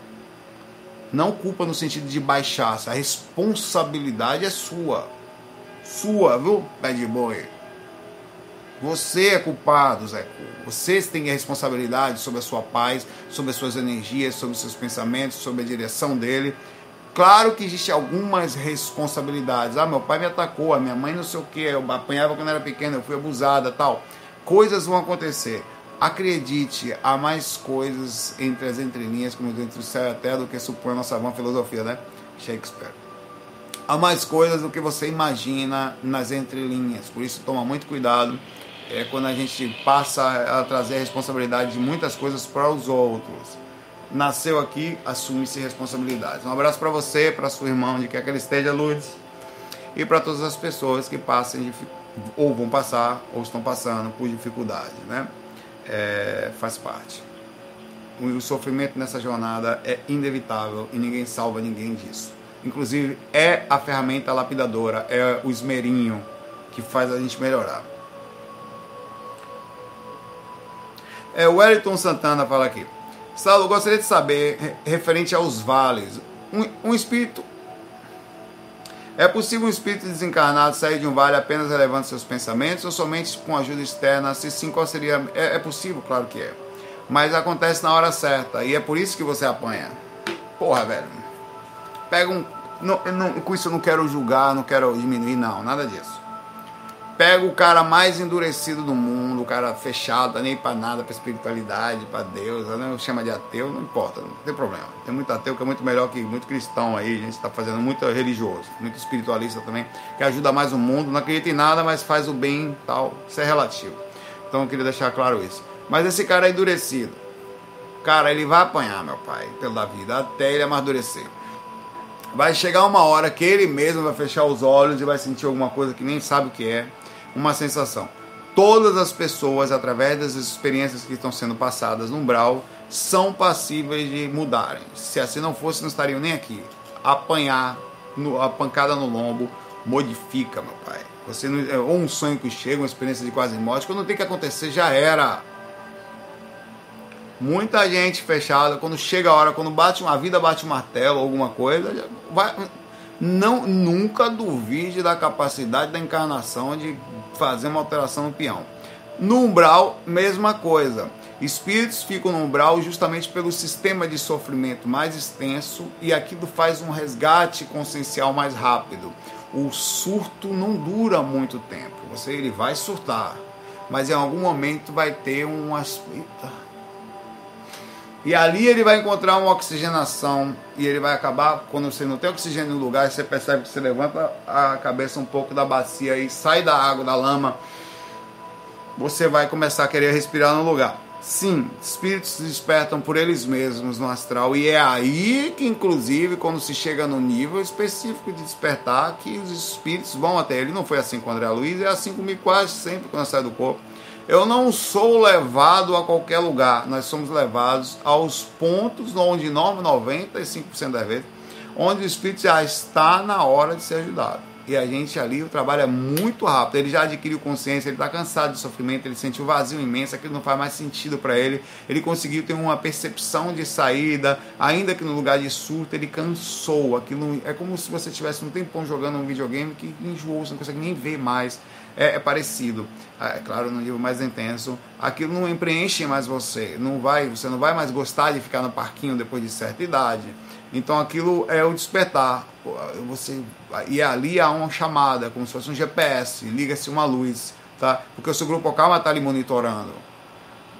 Não culpa no sentido de baixar, a responsabilidade é sua. Sua, viu, bad boy? Você é culpado, Zé. Você tem a responsabilidade sobre a sua paz, sobre as suas energias, sobre os seus pensamentos, sobre a direção dele. Claro que existe algumas responsabilidades. Ah, meu pai me atacou, a minha mãe não sei o que, eu apanhava quando era pequena, eu fui abusada, tal. Coisas vão acontecer. Acredite, há mais coisas entre as entrelinhas, como entre o céu e a terra, do que supõe a nossa vã filosofia, né? Shakespeare. Há mais coisas do que você imagina nas entrelinhas. Por isso, toma muito cuidado é, quando a gente passa a trazer a responsabilidade de muitas coisas para os outros nasceu aqui, assume-se responsabilidades. Um abraço para você, para sua irmã, onde quer que ela esteja, Lourdes, e para todas as pessoas que passem, ou vão passar, ou estão passando por dificuldade, né? É, faz parte. O sofrimento nessa jornada é inevitável e ninguém salva ninguém disso. Inclusive, é a ferramenta lapidadora, é o esmerinho que faz a gente melhorar. É, o Wellington Santana fala aqui. Saulo, gostaria de saber, referente aos vales, um, um espírito. É possível um espírito desencarnado sair de um vale apenas elevando seus pensamentos ou somente com ajuda externa? Se sim, qual seria? É, é possível, claro que é. Mas acontece na hora certa e é por isso que você apanha. Porra, velho. Pega um. Não, não, com isso eu não quero julgar, não quero diminuir, não, nada disso. Pega o cara mais endurecido do mundo, o cara fechado, tá nem para nada, para espiritualidade, para Deus, não né? chama de ateu, não importa, não tem problema. Tem muito ateu que é muito melhor que muito cristão aí, a gente está fazendo muito religioso, muito espiritualista também, que ajuda mais o mundo, não acredita em nada, mas faz o bem tal, isso é relativo. Então eu queria deixar claro isso. Mas esse cara é endurecido. Cara, ele vai apanhar, meu pai, pela vida, até ele amadurecer. Vai chegar uma hora que ele mesmo vai fechar os olhos e vai sentir alguma coisa que nem sabe o que é uma sensação. Todas as pessoas, através das experiências que estão sendo passadas no umbral, são passíveis de mudarem. Se assim não fosse, não estariam nem aqui. Apanhar, no, a pancada no lombo, modifica, meu pai. Você não, é, ou um sonho que chega, uma experiência de quase morte, quando tem que acontecer, já era. Muita gente fechada, quando chega a hora, quando bate uma vida, bate um martelo, alguma coisa, vai, não nunca duvide da capacidade da encarnação de fazer uma alteração no peão. No umbral, mesma coisa. Espíritos ficam no umbral justamente pelo sistema de sofrimento mais extenso e aquilo faz um resgate consciencial mais rápido. O surto não dura muito tempo. Você ele vai surtar, mas em algum momento vai ter um e ali ele vai encontrar uma oxigenação e ele vai acabar, quando você não tem oxigênio no lugar, você percebe que você levanta a cabeça um pouco da bacia e sai da água, da lama, você vai começar a querer respirar no lugar. Sim, espíritos se despertam por eles mesmos no astral e é aí que, inclusive, quando se chega no nível específico de despertar, que os espíritos vão até ele. Não foi assim com o André Luiz, é assim comigo quase sempre quando eu saio do corpo eu não sou levado a qualquer lugar, nós somos levados aos pontos onde 95% das vezes, onde o espírito já está na hora de ser ajudado. E a gente ali, o trabalho é muito rápido. Ele já adquiriu consciência, ele está cansado de sofrimento, ele sentiu um vazio imenso, aquilo não faz mais sentido para ele. Ele conseguiu ter uma percepção de saída, ainda que no lugar de surto, ele cansou. Aquilo é como se você tivesse um tempão jogando um videogame que enjoou, você não consegue nem ver mais é, é parecido. É, é claro, no nível mais intenso, aquilo não preenche mais você. Não vai, você não vai mais gostar de ficar no parquinho depois de certa idade. Então aquilo é o despertar. Você e ali há uma chamada, como se fosse um GPS, liga-se uma luz, tá? Porque o seu grupo calma está ali monitorando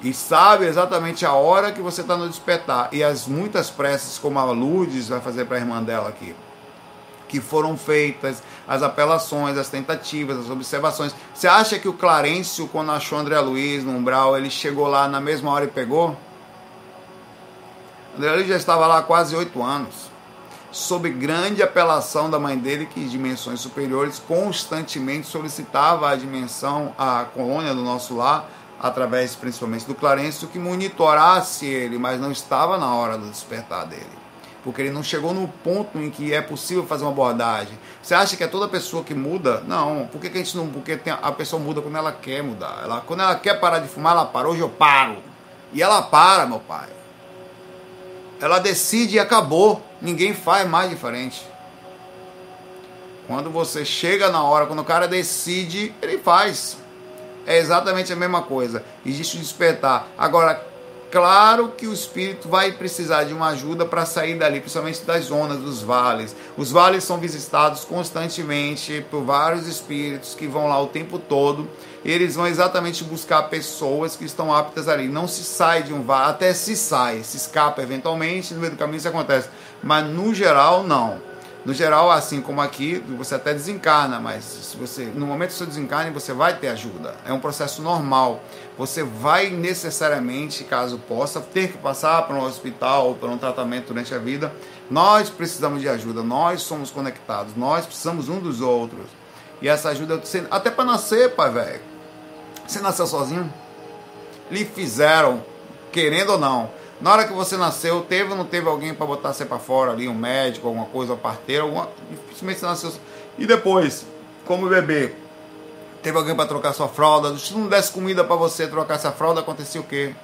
e sabe exatamente a hora que você está no despertar. E as muitas preces, como a Lourdes vai fazer para a irmã dela aqui, que foram feitas, as apelações, as tentativas, as observações. Você acha que o Clarencio, quando achou André Luiz no umbral, ele chegou lá na mesma hora e pegou? André Luiz já estava lá há quase oito anos, sob grande apelação da mãe dele, que em dimensões superiores constantemente solicitava a dimensão, a colônia do nosso lar, através principalmente do Clarencio, que monitorasse ele, mas não estava na hora do despertar dele porque ele não chegou no ponto em que é possível fazer uma abordagem. Você acha que é toda pessoa que muda? Não. Por que, que a gente não. Porque tem, a pessoa muda quando ela quer mudar. Ela, quando ela quer parar de fumar, ela para. Hoje eu paro. E ela para, meu pai. Ela decide e acabou. Ninguém faz mais diferente. Quando você chega na hora, quando o cara decide, ele faz. É exatamente a mesma coisa. Existe o despertar. Agora, Claro que o espírito vai precisar de uma ajuda para sair dali, principalmente das zonas dos vales. Os vales são visitados constantemente por vários espíritos que vão lá o tempo todo. Eles vão exatamente buscar pessoas que estão aptas ali. Não se sai de um vale, até se sai, se escapa eventualmente, no meio do caminho isso acontece. Mas no geral, não. No geral, assim como aqui, você até desencarna, mas se você, no momento do seu desencarne, você vai ter ajuda. É um processo normal. Você vai necessariamente, caso possa, ter que passar por um hospital ou por um tratamento durante a vida. Nós precisamos de ajuda, nós somos conectados, nós precisamos um dos outros. E essa ajuda, até para nascer, pai velho. Você nasceu sozinho? Lhe fizeram, querendo ou não na hora que você nasceu, teve ou não teve alguém para botar você para fora ali, um médico, alguma coisa, um parteiro, alguma. Dificilmente você nasceu. E depois, como bebê, teve alguém para trocar sua fralda. Se não desse comida para você trocar essa fralda, acontecia o quê?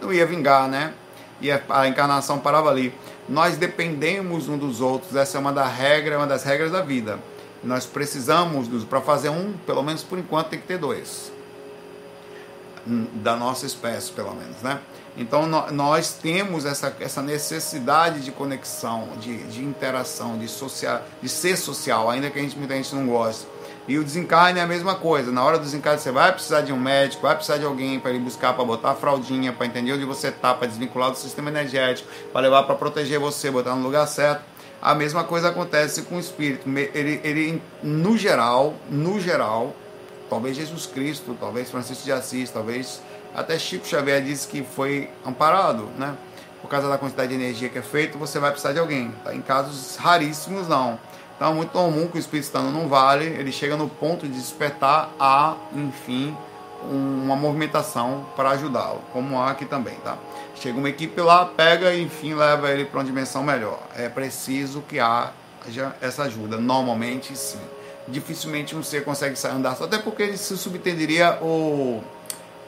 Não ia vingar, né? E a encarnação parava ali. Nós dependemos um dos outros. Essa é uma das regras, uma das regras da vida. Nós precisamos, para fazer um, pelo menos por enquanto, tem que ter dois da nossa espécie, pelo menos, né? Então nós temos essa, essa necessidade de conexão, de, de interação, de, social, de ser social, ainda que a gente, muita gente não goste. E o desencarne é a mesma coisa. Na hora do desencarne você vai precisar de um médico, vai precisar de alguém para ir buscar, para botar a fraldinha, para entender onde você está, para desvincular do sistema energético, para levar para proteger você, botar no lugar certo. A mesma coisa acontece com o espírito. Ele, ele, no geral, no geral, talvez Jesus Cristo, talvez Francisco de Assis, talvez até Chico Xavier disse que foi amparado, né? Por causa da quantidade de energia que é feito, você vai precisar de alguém. Tá? Em casos raríssimos, não. Então é muito comum que o espírito estando num vale, ele chega no ponto de despertar a, enfim, uma movimentação para ajudá-lo, como há aqui também, tá? Chega uma equipe lá, pega e, enfim, leva ele para uma dimensão melhor. É preciso que haja essa ajuda. Normalmente, sim. Dificilmente um ser consegue sair andar, até porque ele se subtenderia o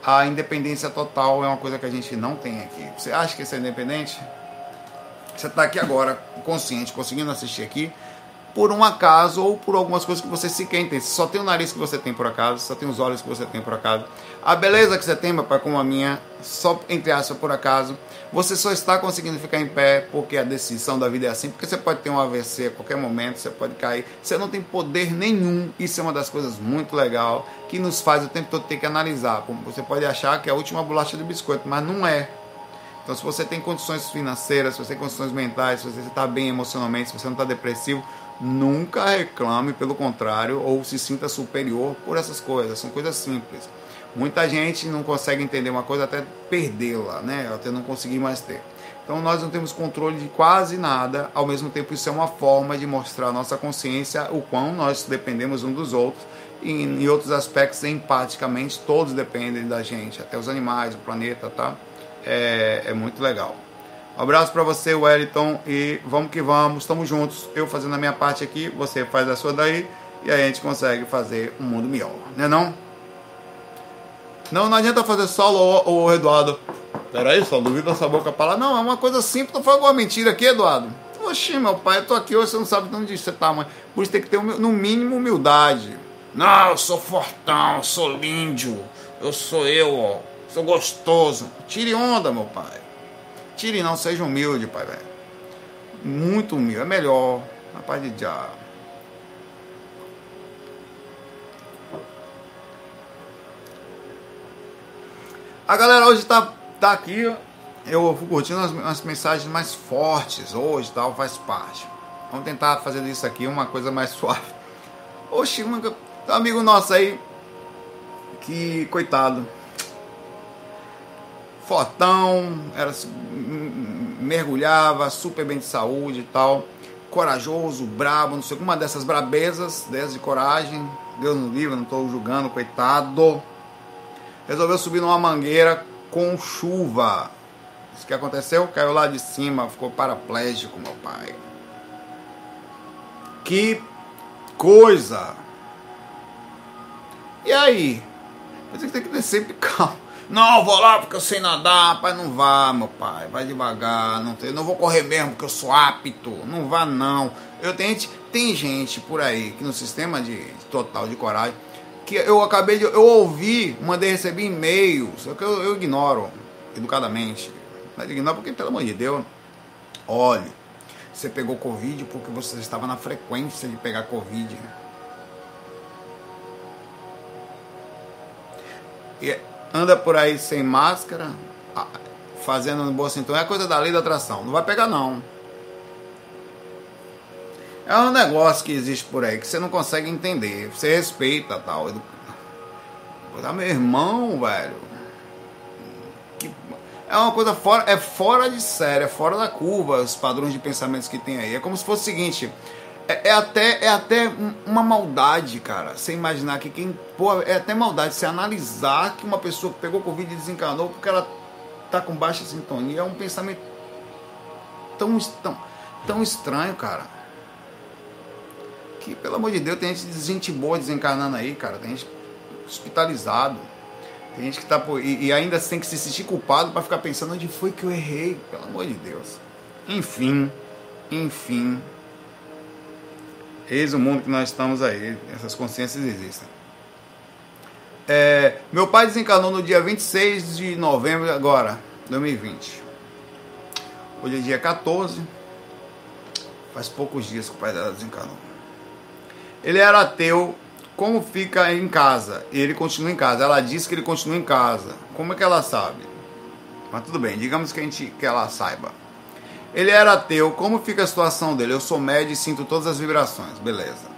a independência total é uma coisa que a gente não tem aqui. Você acha que isso é independente? Você está aqui agora, consciente, conseguindo assistir aqui, por um acaso ou por algumas coisas que você sequer entende. Só tem o nariz que você tem por acaso, só tem os olhos que você tem por acaso. A beleza que você tem, papai, como a minha, só entre aspas por acaso. Você só está conseguindo ficar em pé porque a decisão da vida é assim, porque você pode ter um AVC a qualquer momento, você pode cair, você não tem poder nenhum. Isso é uma das coisas muito legal que nos faz o tempo todo ter que analisar. Você pode achar que é a última bolacha do biscoito, mas não é. Então, se você tem condições financeiras, se você tem condições mentais, se você está bem emocionalmente, se você não está depressivo, nunca reclame, pelo contrário, ou se sinta superior por essas coisas. São coisas simples. Muita gente não consegue entender uma coisa até perdê-la, né? Até não conseguir mais ter. Então nós não temos controle de quase nada, ao mesmo tempo isso é uma forma de mostrar a nossa consciência o quão nós dependemos um dos outros e em outros aspectos empaticamente todos dependem da gente, até os animais, o planeta, tá? É, é muito legal. Um abraço para você, Wellington, e vamos que vamos, estamos juntos. Eu fazendo a minha parte aqui, você faz a sua daí, e aí a gente consegue fazer um mundo melhor, né não? Não, não adianta fazer solo, ô, Eduardo. Peraí, só duvido essa boca para lá. Não, é uma coisa simples, não foi alguma mentira aqui, Eduardo. Oxi, meu pai, eu tô aqui hoje, você não sabe de onde você tá, mas por isso tem que ter, no mínimo, humildade. Não, eu sou fortão, eu sou lindo, eu sou eu, ó, sou gostoso. Tire onda, meu pai. Tire não, seja humilde, pai, velho. Muito humilde, é melhor. Rapaz de diabo. A galera hoje tá, tá aqui, eu fui curtindo as, as mensagens mais fortes hoje tal, faz parte. Vamos tentar fazer isso aqui uma coisa mais suave. Oxi, um amigo nosso aí, que coitado, fortão, era, mergulhava, super bem de saúde e tal, corajoso, brabo, não sei, uma dessas brabezas, dessas de coragem, Deus no livre, não estou julgando, coitado resolveu subir numa mangueira com chuva. Isso que aconteceu? Caiu lá de cima, ficou paraplégico, meu pai. Que coisa! E aí? Você tem que descer e calmo. Não, vou lá porque eu sei nadar. Pai, não vá, meu pai. Vai devagar. Não, tem, não vou correr mesmo porque eu sou apto. Não vá, não. Eu tenho, tem gente por aí que no sistema de total de coragem que eu acabei de. Eu ouvi, mandei receber e-mail, só que eu, eu ignoro educadamente. Mas ignoro porque, pelo amor de Deus, olhe, você pegou Covid porque você estava na frequência de pegar Covid. E anda por aí sem máscara, fazendo boa sintonia, é coisa da lei da atração. Não vai pegar, não. É um negócio que existe por aí que você não consegue entender. Você respeita tal. Ah, meu irmão, velho. Que... É uma coisa fora, é fora de série, é fora da curva os padrões de pensamentos que tem aí. É como se fosse o seguinte. É, é, até, é até uma maldade, cara. Você imaginar que quem. Pô, é até maldade você analisar que uma pessoa que pegou Covid e desencanou porque ela tá com baixa sintonia. É um pensamento tão, tão, tão estranho, cara que, pelo amor de Deus, tem gente, gente boa desencarnando aí, cara. Tem gente hospitalizado. Tem gente que tá. E, e ainda tem que se sentir culpado para ficar pensando onde foi que eu errei, pelo amor de Deus. Enfim, enfim. Eis o mundo que nós estamos aí. Essas consciências existem. É, meu pai desencanou no dia 26 de novembro agora, 2020. Hoje é dia 14. Faz poucos dias que o pai dela desencanou. Ele era ateu. Como fica em casa? E ele continua em casa. Ela disse que ele continua em casa. Como é que ela sabe? Mas tudo bem, digamos que, a gente, que ela saiba. Ele era ateu. Como fica a situação dele? Eu sou médio e sinto todas as vibrações. Beleza.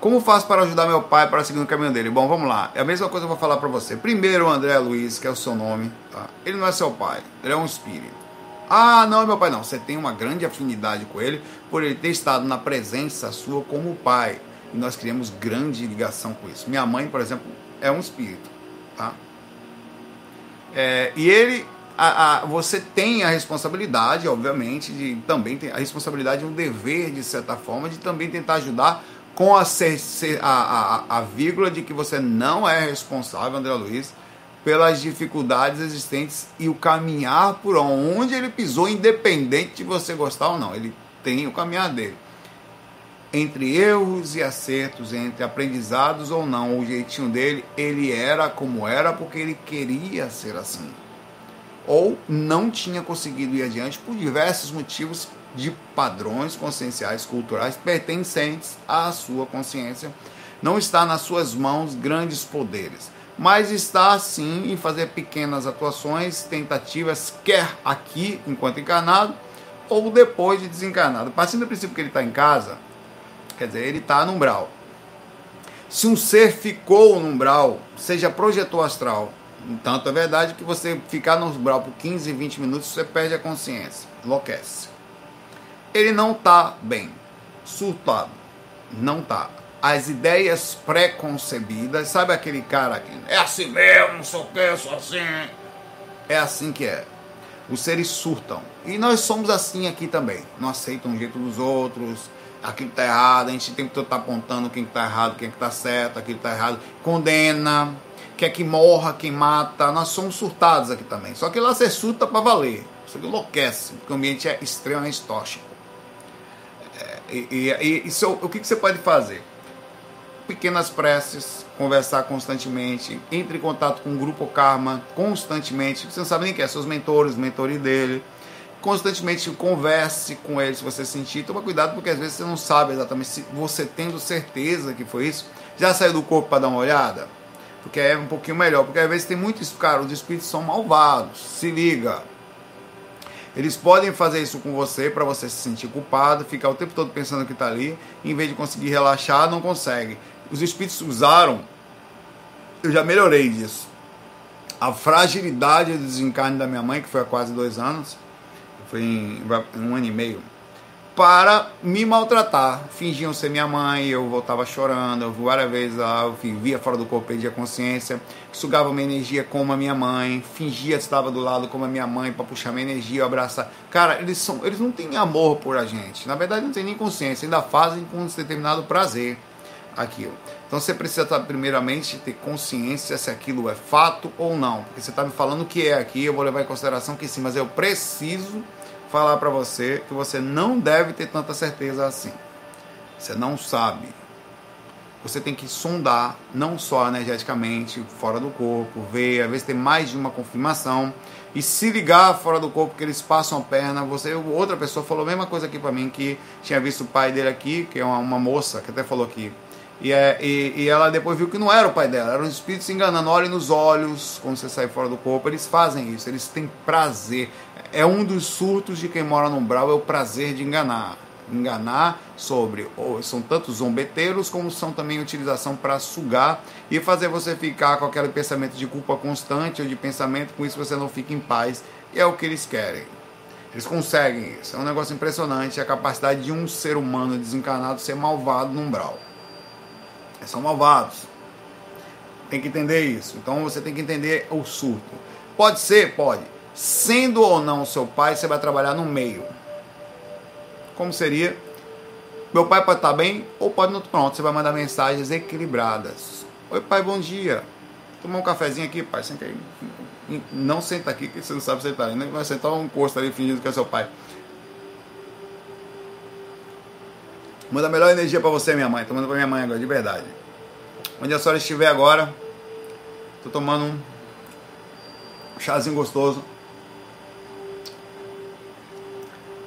Como faço para ajudar meu pai para seguir no caminho dele? Bom, vamos lá. É a mesma coisa que eu vou falar para você. Primeiro, o André Luiz, que é o seu nome, tá? ele não é seu pai, ele é um espírito. Ah, não, meu pai não. Você tem uma grande afinidade com ele por ele ter estado na presença sua como pai. E nós criamos grande ligação com isso. Minha mãe, por exemplo, é um espírito, tá? É, e ele, a, a, você tem a responsabilidade, obviamente, de também a responsabilidade, um dever de certa forma, de também tentar ajudar com a, a, a, a vírgula de que você não é responsável, André Luiz, pelas dificuldades existentes e o caminhar por onde ele pisou, independente de você gostar ou não. Ele tem o caminhar dele. Entre erros e acertos, entre aprendizados ou não, o jeitinho dele, ele era como era porque ele queria ser assim. Ou não tinha conseguido ir adiante por diversos motivos de padrões conscienciais culturais pertencentes à sua consciência. Não está nas suas mãos grandes poderes, mas está sim em fazer pequenas atuações, tentativas, quer aqui enquanto encarnado ou depois de desencarnado. Partindo do princípio que ele está em casa, quer dizer, ele está no umbral. Se um ser ficou no umbral, seja projetor astral, tanto é verdade que você ficar no umbral por 15, 20 minutos, você perde a consciência, enlouquece ele não está bem, surtado, não está. As ideias pré-concebidas, sabe aquele cara que é assim mesmo, o que, sou assim. É assim que é. Os seres surtam. E nós somos assim aqui também. Não aceitam o jeito dos outros. Aquilo está errado. A gente tem que estar apontando quem está errado, quem está certo, aquilo está errado. Condena. Quer que morra quem mata. Nós somos surtados aqui também. Só que lá você surta para valer. Você enlouquece. Porque o ambiente é extremamente tóxico. E, e, e isso, o que, que você pode fazer? Pequenas preces, conversar constantemente, entre em contato com o grupo Karma constantemente. Você não sabe nem quem é, seus mentores, mentores dele. Constantemente converse com ele se você sentir. Toma cuidado porque às vezes você não sabe exatamente se você tendo certeza que foi isso. Já saiu do corpo para dar uma olhada? Porque é um pouquinho melhor. Porque às vezes tem muitos, cara, os espíritos são malvados. Se liga. Eles podem fazer isso com você para você se sentir culpado, ficar o tempo todo pensando que está ali, em vez de conseguir relaxar, não consegue. Os espíritos usaram, eu já melhorei disso. A fragilidade do desencarne da minha mãe, que foi há quase dois anos, foi em um ano e meio, para me maltratar. Fingiam ser minha mãe, eu voltava chorando, eu várias vezes lá, eu via fora do corpo, perdia consciência, sugava minha energia como a minha mãe, fingia que estava do lado como a minha mãe para puxar minha energia, abraçar. Cara, eles são, eles não têm amor por a gente. Na verdade, não tem nem consciência, ainda fazem com um determinado prazer aquilo. Então você precisa primeiramente ter consciência se aquilo é fato ou não, porque você está me falando que é aqui, eu vou levar em consideração que sim, mas eu preciso falar para você que você não deve ter tanta certeza assim. Você não sabe. Você tem que sondar, não só energeticamente, fora do corpo, ver, às vezes tem mais de uma confirmação e se ligar fora do corpo que eles passam a perna. Você, outra pessoa falou a mesma coisa aqui para mim que tinha visto o pai dele aqui, que é uma, uma moça que até falou aqui. E, é, e, e, ela depois viu que não era o pai dela, era um espírito se enganando. Olhe nos olhos quando você sai fora do corpo. Eles fazem isso, eles têm prazer é um dos surtos de quem mora no umbral, é o prazer de enganar. Enganar sobre, ou são tanto zombeteiros como são também utilização para sugar e fazer você ficar com aquele pensamento de culpa constante ou de pensamento, com isso você não fica em paz. E é o que eles querem. Eles conseguem isso. É um negócio impressionante a capacidade de um ser humano desencarnado ser malvado no umbral. Eles são malvados. Tem que entender isso. Então você tem que entender o surto. Pode ser? Pode sendo ou não seu pai, você vai trabalhar no meio. Como seria? Meu pai pode estar bem ou pode não. Pronto, você vai mandar mensagens equilibradas. Oi, pai, bom dia. Tomar um cafezinho aqui, pai. Senta aí. Não senta aqui, que você não sabe sentar. Nem vai sentar um posto ali fingindo que é seu pai. Manda a melhor energia para você, minha mãe. Tô mandando pra minha mãe agora, de verdade. Onde a senhora estiver agora, Tô tomando um chazinho gostoso.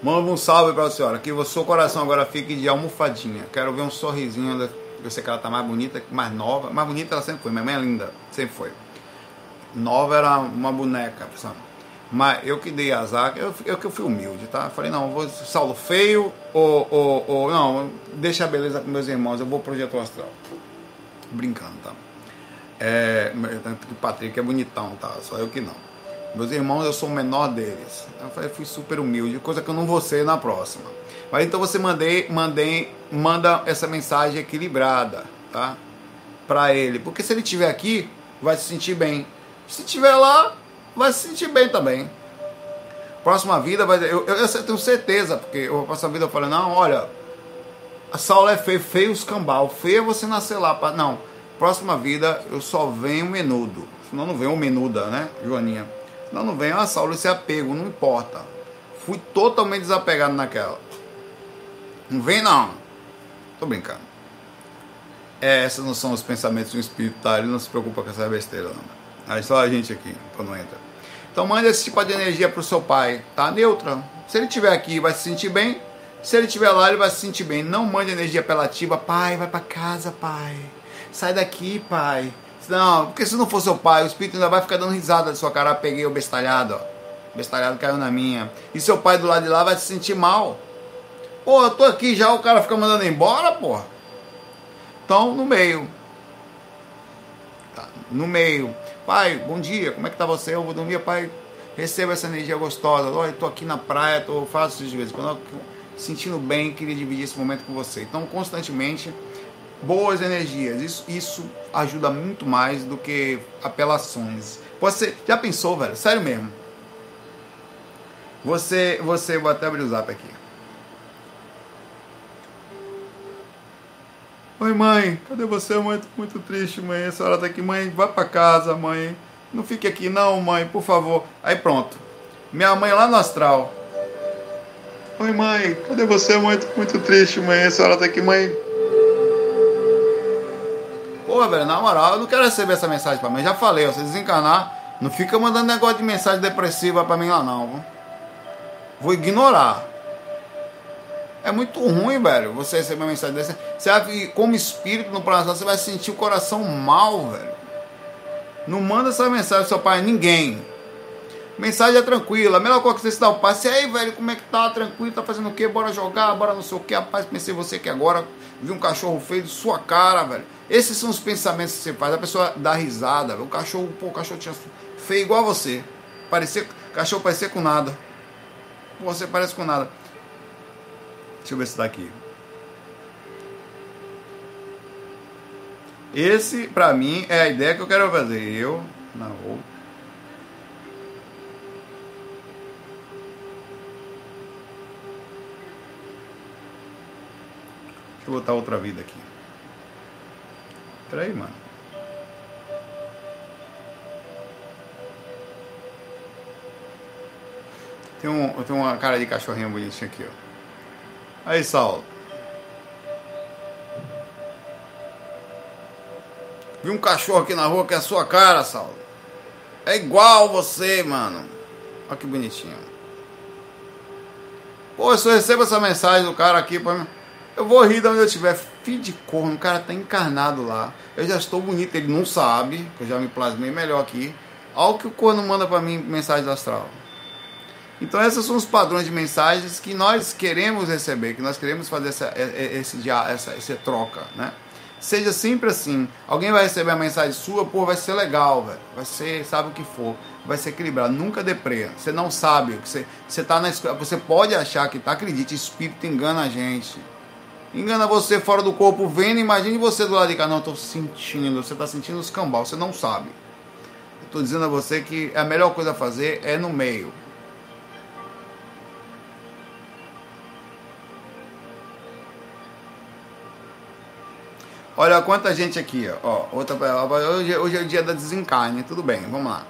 Manda um salve pra senhora. Que o seu coração agora fique de almofadinha. Quero ver um sorrisinho. Eu sei que ela tá mais bonita, mais nova. Mais bonita ela sempre foi. Minha mãe é linda. Sempre foi. Nova era uma boneca, sabe? Mas eu que dei azar, eu, eu que fui humilde, tá? Falei, não, vou Saulo feio ou, ou, ou não, deixa a beleza com meus irmãos, eu vou projeto astral. Brincando, tá? É, o Patrick é bonitão, tá? Só eu que não. Meus irmãos, eu sou o menor deles. Eu falei, fui super humilde, coisa que eu não vou ser na próxima. Mas então você mandei, mandei, manda essa mensagem equilibrada, tá? Para ele, porque se ele estiver aqui, vai se sentir bem. Se estiver lá, vai se sentir bem também. Próxima vida vai. Eu, eu, eu tenho certeza, porque eu, a próxima vida eu falo, não, olha, a Saulo é feio, feio escambau, feio é você nascer lá. Pra, não, próxima vida eu só venho menudo. Senão não vem o menuda, né, Joaninha? Senão não vem, ah, Saulo, esse apego, não importa. Fui totalmente desapegado naquela. Não vem não. Tô brincando. É, esses não são os pensamentos do espírito, tá? Ele não se preocupa com essa besteira, não. Aí só a gente aqui, quando entra. Então manda esse tipo de energia pro seu pai, tá? Neutra. Se ele estiver aqui, vai se sentir bem. Se ele estiver lá, ele vai se sentir bem. Não mande energia apelativa, pai, vai para casa, pai. Sai daqui, pai. Não, porque se não for seu pai, o espírito ainda vai ficar dando risada da sua cara. Ah, peguei o bestalhado, ó. O bestalhado caiu na minha. E seu pai do lado de lá vai se sentir mal. Pô, eu tô aqui já, o cara fica mandando embora, porra. Então, no meio. Tá, no meio. Pai, bom dia, como é que tá você? Eu vou dormir, pai. Receba essa energia gostosa. Olha, estou aqui na praia, tô, faço isso de vez em quando. Sentindo bem, queria dividir esse momento com você. Então, constantemente, boas energias. Isso, isso ajuda muito mais do que apelações. Você já pensou, velho? Sério mesmo. Você, você, vou até abrir o zap aqui. Oi, mãe, cadê você, mãe? Tô muito triste, mãe. A senhora tá aqui, mãe. Vai pra casa, mãe. Não fique aqui, não, mãe, por favor. Aí pronto. Minha mãe lá no astral. Oi, mãe, cadê você, mãe? Tô muito triste, mãe. A senhora tá aqui, mãe. Pô, velho, na moral, eu não quero receber essa mensagem pra mim. Já falei, ó, se desencanar, não fica mandando negócio de mensagem depressiva pra mim lá, não. Vou ignorar. É muito ruim, velho, você receber uma mensagem dessa. Você vai, como espírito no plano você vai sentir o coração mal, velho. Não manda essa mensagem pro seu pai, ninguém. Mensagem é tranquila. A melhor coisa que você se dá o passe é aí, velho, como é que tá? Tranquilo, tá fazendo o quê? Bora jogar, bora não sei o quê. Rapaz, pensei você que agora vi um cachorro feio de sua cara, velho. Esses são os pensamentos que você faz. A pessoa dá risada, velho. O cachorro, pô, o cachorro tinha feio igual a você. Parecia, cachorro parecia com nada. Você parece com nada. Deixa eu ver se está aqui. Esse, pra mim, é a ideia que eu quero fazer. Eu, na roupa. Deixa eu botar outra vida aqui. Peraí, mano. Tem, um, tem uma cara de cachorrinho bonitinho aqui, ó. Aí, Saulo. Vi um cachorro aqui na rua que é a sua cara, Saulo. É igual você, mano. Olha que bonitinho. Pô, se eu recebo essa mensagem do cara aqui pra mim, eu vou rir de onde eu estiver. Filho de corno, o cara tá encarnado lá. Eu já estou bonito, ele não sabe, que eu já me plasmei melhor aqui. Olha o que o corno manda pra mim, mensagem do astral. Então esses são os padrões de mensagens que nós queremos receber, que nós queremos fazer essa, esse, essa, essa troca, né? Seja sempre assim. Alguém vai receber a mensagem sua, pô, vai ser legal, velho. Vai ser, sabe o que for. Vai ser equilibrado. Nunca deprê. Você não sabe. Você, você tá na Você pode achar que tá, acredite, espírito engana a gente. Engana você fora do corpo, vendo, imagine você do lado de cá. Não, eu tô sentindo. Você tá sentindo os cambal, você não sabe. Eu tô dizendo a você que a melhor coisa a fazer é no meio Olha quanta gente aqui, ó. Outra, hoje, hoje é o dia da desencarne, tudo bem, vamos lá.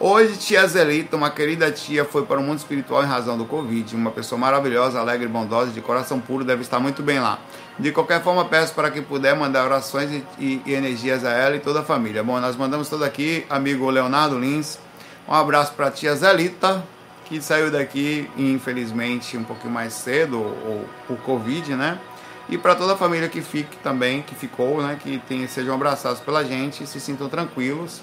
Hoje, tia Zelita, uma querida tia, foi para o mundo espiritual em razão do Covid. Uma pessoa maravilhosa, alegre bondosa, de coração puro, deve estar muito bem lá. De qualquer forma, peço para quem puder mandar orações e, e, e energias a ela e toda a família. Bom, nós mandamos todo aqui, amigo Leonardo Lins. Um abraço para a tia Zelita, que saiu daqui, infelizmente, um pouquinho mais cedo, ou por Covid, né? E para toda a família que fique também, que ficou, né? Que tem, sejam abraçados pela gente, se sintam tranquilos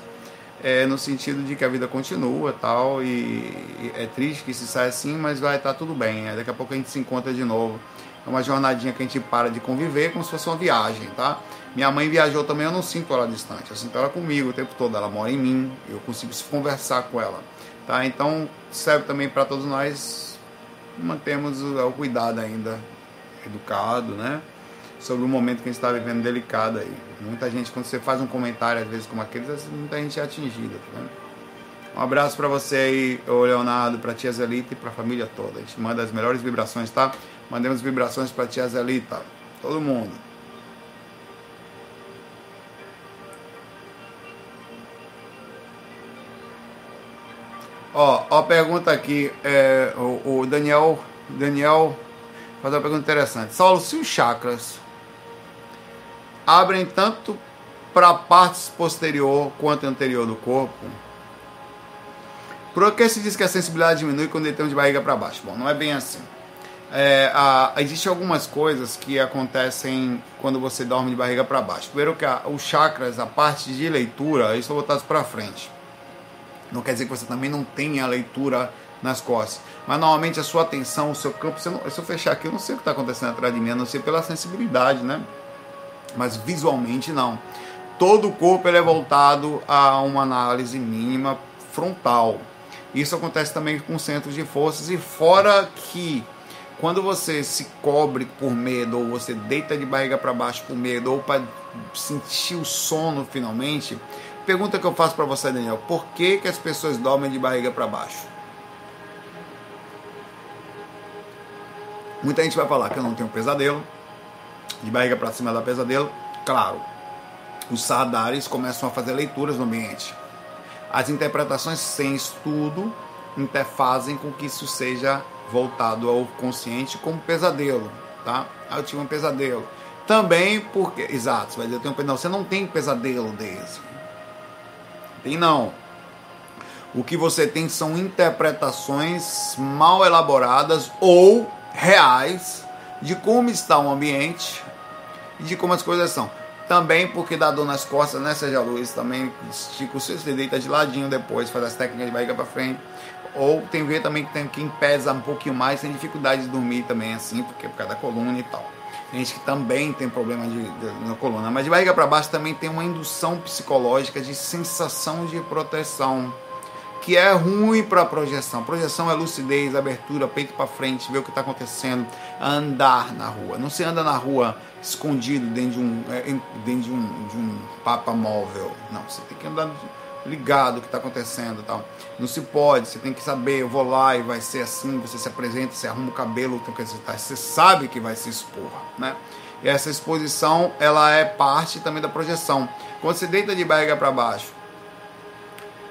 é, no sentido de que a vida continua tal, e, é triste que se saia assim, mas vai estar tá tudo bem. Né? Daqui a pouco a gente se encontra de novo. É uma jornadinha que a gente para de conviver como se fosse uma viagem, tá? Minha mãe viajou também, eu não sinto ela distante, eu sinto ela comigo o tempo todo, ela mora em mim, eu consigo se conversar com ela, tá? Então serve também para todos nós mantermos o, o cuidado ainda, educado, né? sobre o momento que a gente está vivendo delicado aí. Muita gente, quando você faz um comentário, às vezes como aqueles, muita gente é atingida. Tá um abraço para você aí, ô Leonardo, para tia Zelita e para a família toda. A gente manda as melhores vibrações, tá? Mandemos vibrações para tia Zelita, todo mundo. Ó, ó, pergunta aqui, é, o, o Daniel, Daniel faz uma pergunta interessante. Saulo, se os chakras abrem tanto para a parte posterior quanto anterior do corpo. Por que se diz que a sensibilidade diminui quando deitamos de barriga para baixo? Bom, não é bem assim. É, Existem algumas coisas que acontecem quando você dorme de barriga para baixo. Primeiro que a, os chakras, a parte de leitura, eles estão voltados para frente. Não quer dizer que você também não tenha a leitura nas costas. Mas normalmente a sua atenção, o seu campo, não, se eu fechar aqui, eu não sei o que está acontecendo atrás de mim, a não ser pela sensibilidade, né? mas visualmente não. Todo o corpo é voltado a uma análise mínima frontal. Isso acontece também com centros de forças e fora que quando você se cobre por medo ou você deita de barriga para baixo por medo ou para sentir o sono finalmente, pergunta que eu faço para você, Daniel, por que, que as pessoas dormem de barriga para baixo? Muita gente vai falar que eu não tenho pesadelo, de barriga para cima da pesadelo, claro, os sadares começam a fazer leituras no ambiente. As interpretações sem estudo fazem com que isso seja voltado ao consciente como pesadelo, tá? Ah, eu tive um pesadelo. Também porque, exato, você vai dizer, eu tenho não, você não tem pesadelo desse. Tem não. O que você tem são interpretações mal elaboradas ou reais de como está o ambiente e de como as coisas são. Também porque dá dor nas costas, né, Seja Luz? Também estica o seu, você deita de ladinho depois, faz as técnicas de barriga para frente. Ou tem ver também que tem quem pesa um pouquinho mais, tem dificuldade de dormir também assim, porque é por causa da coluna e tal. Tem gente que também tem problema de, de, na coluna. Mas de barriga para baixo também tem uma indução psicológica de sensação de proteção que é ruim para projeção. Projeção é lucidez, abertura, peito para frente, ver o que está acontecendo, andar na rua. Não se anda na rua escondido dentro de um, é, dentro de um, de um papa móvel. Não, você tem que andar ligado o que está acontecendo tal. Não se pode, você tem que saber, eu vou lá e vai ser assim, você se apresenta, você arruma o cabelo, então, você sabe que vai se expor, né? E essa exposição, ela é parte também da projeção. Quando você deita de barriga para baixo,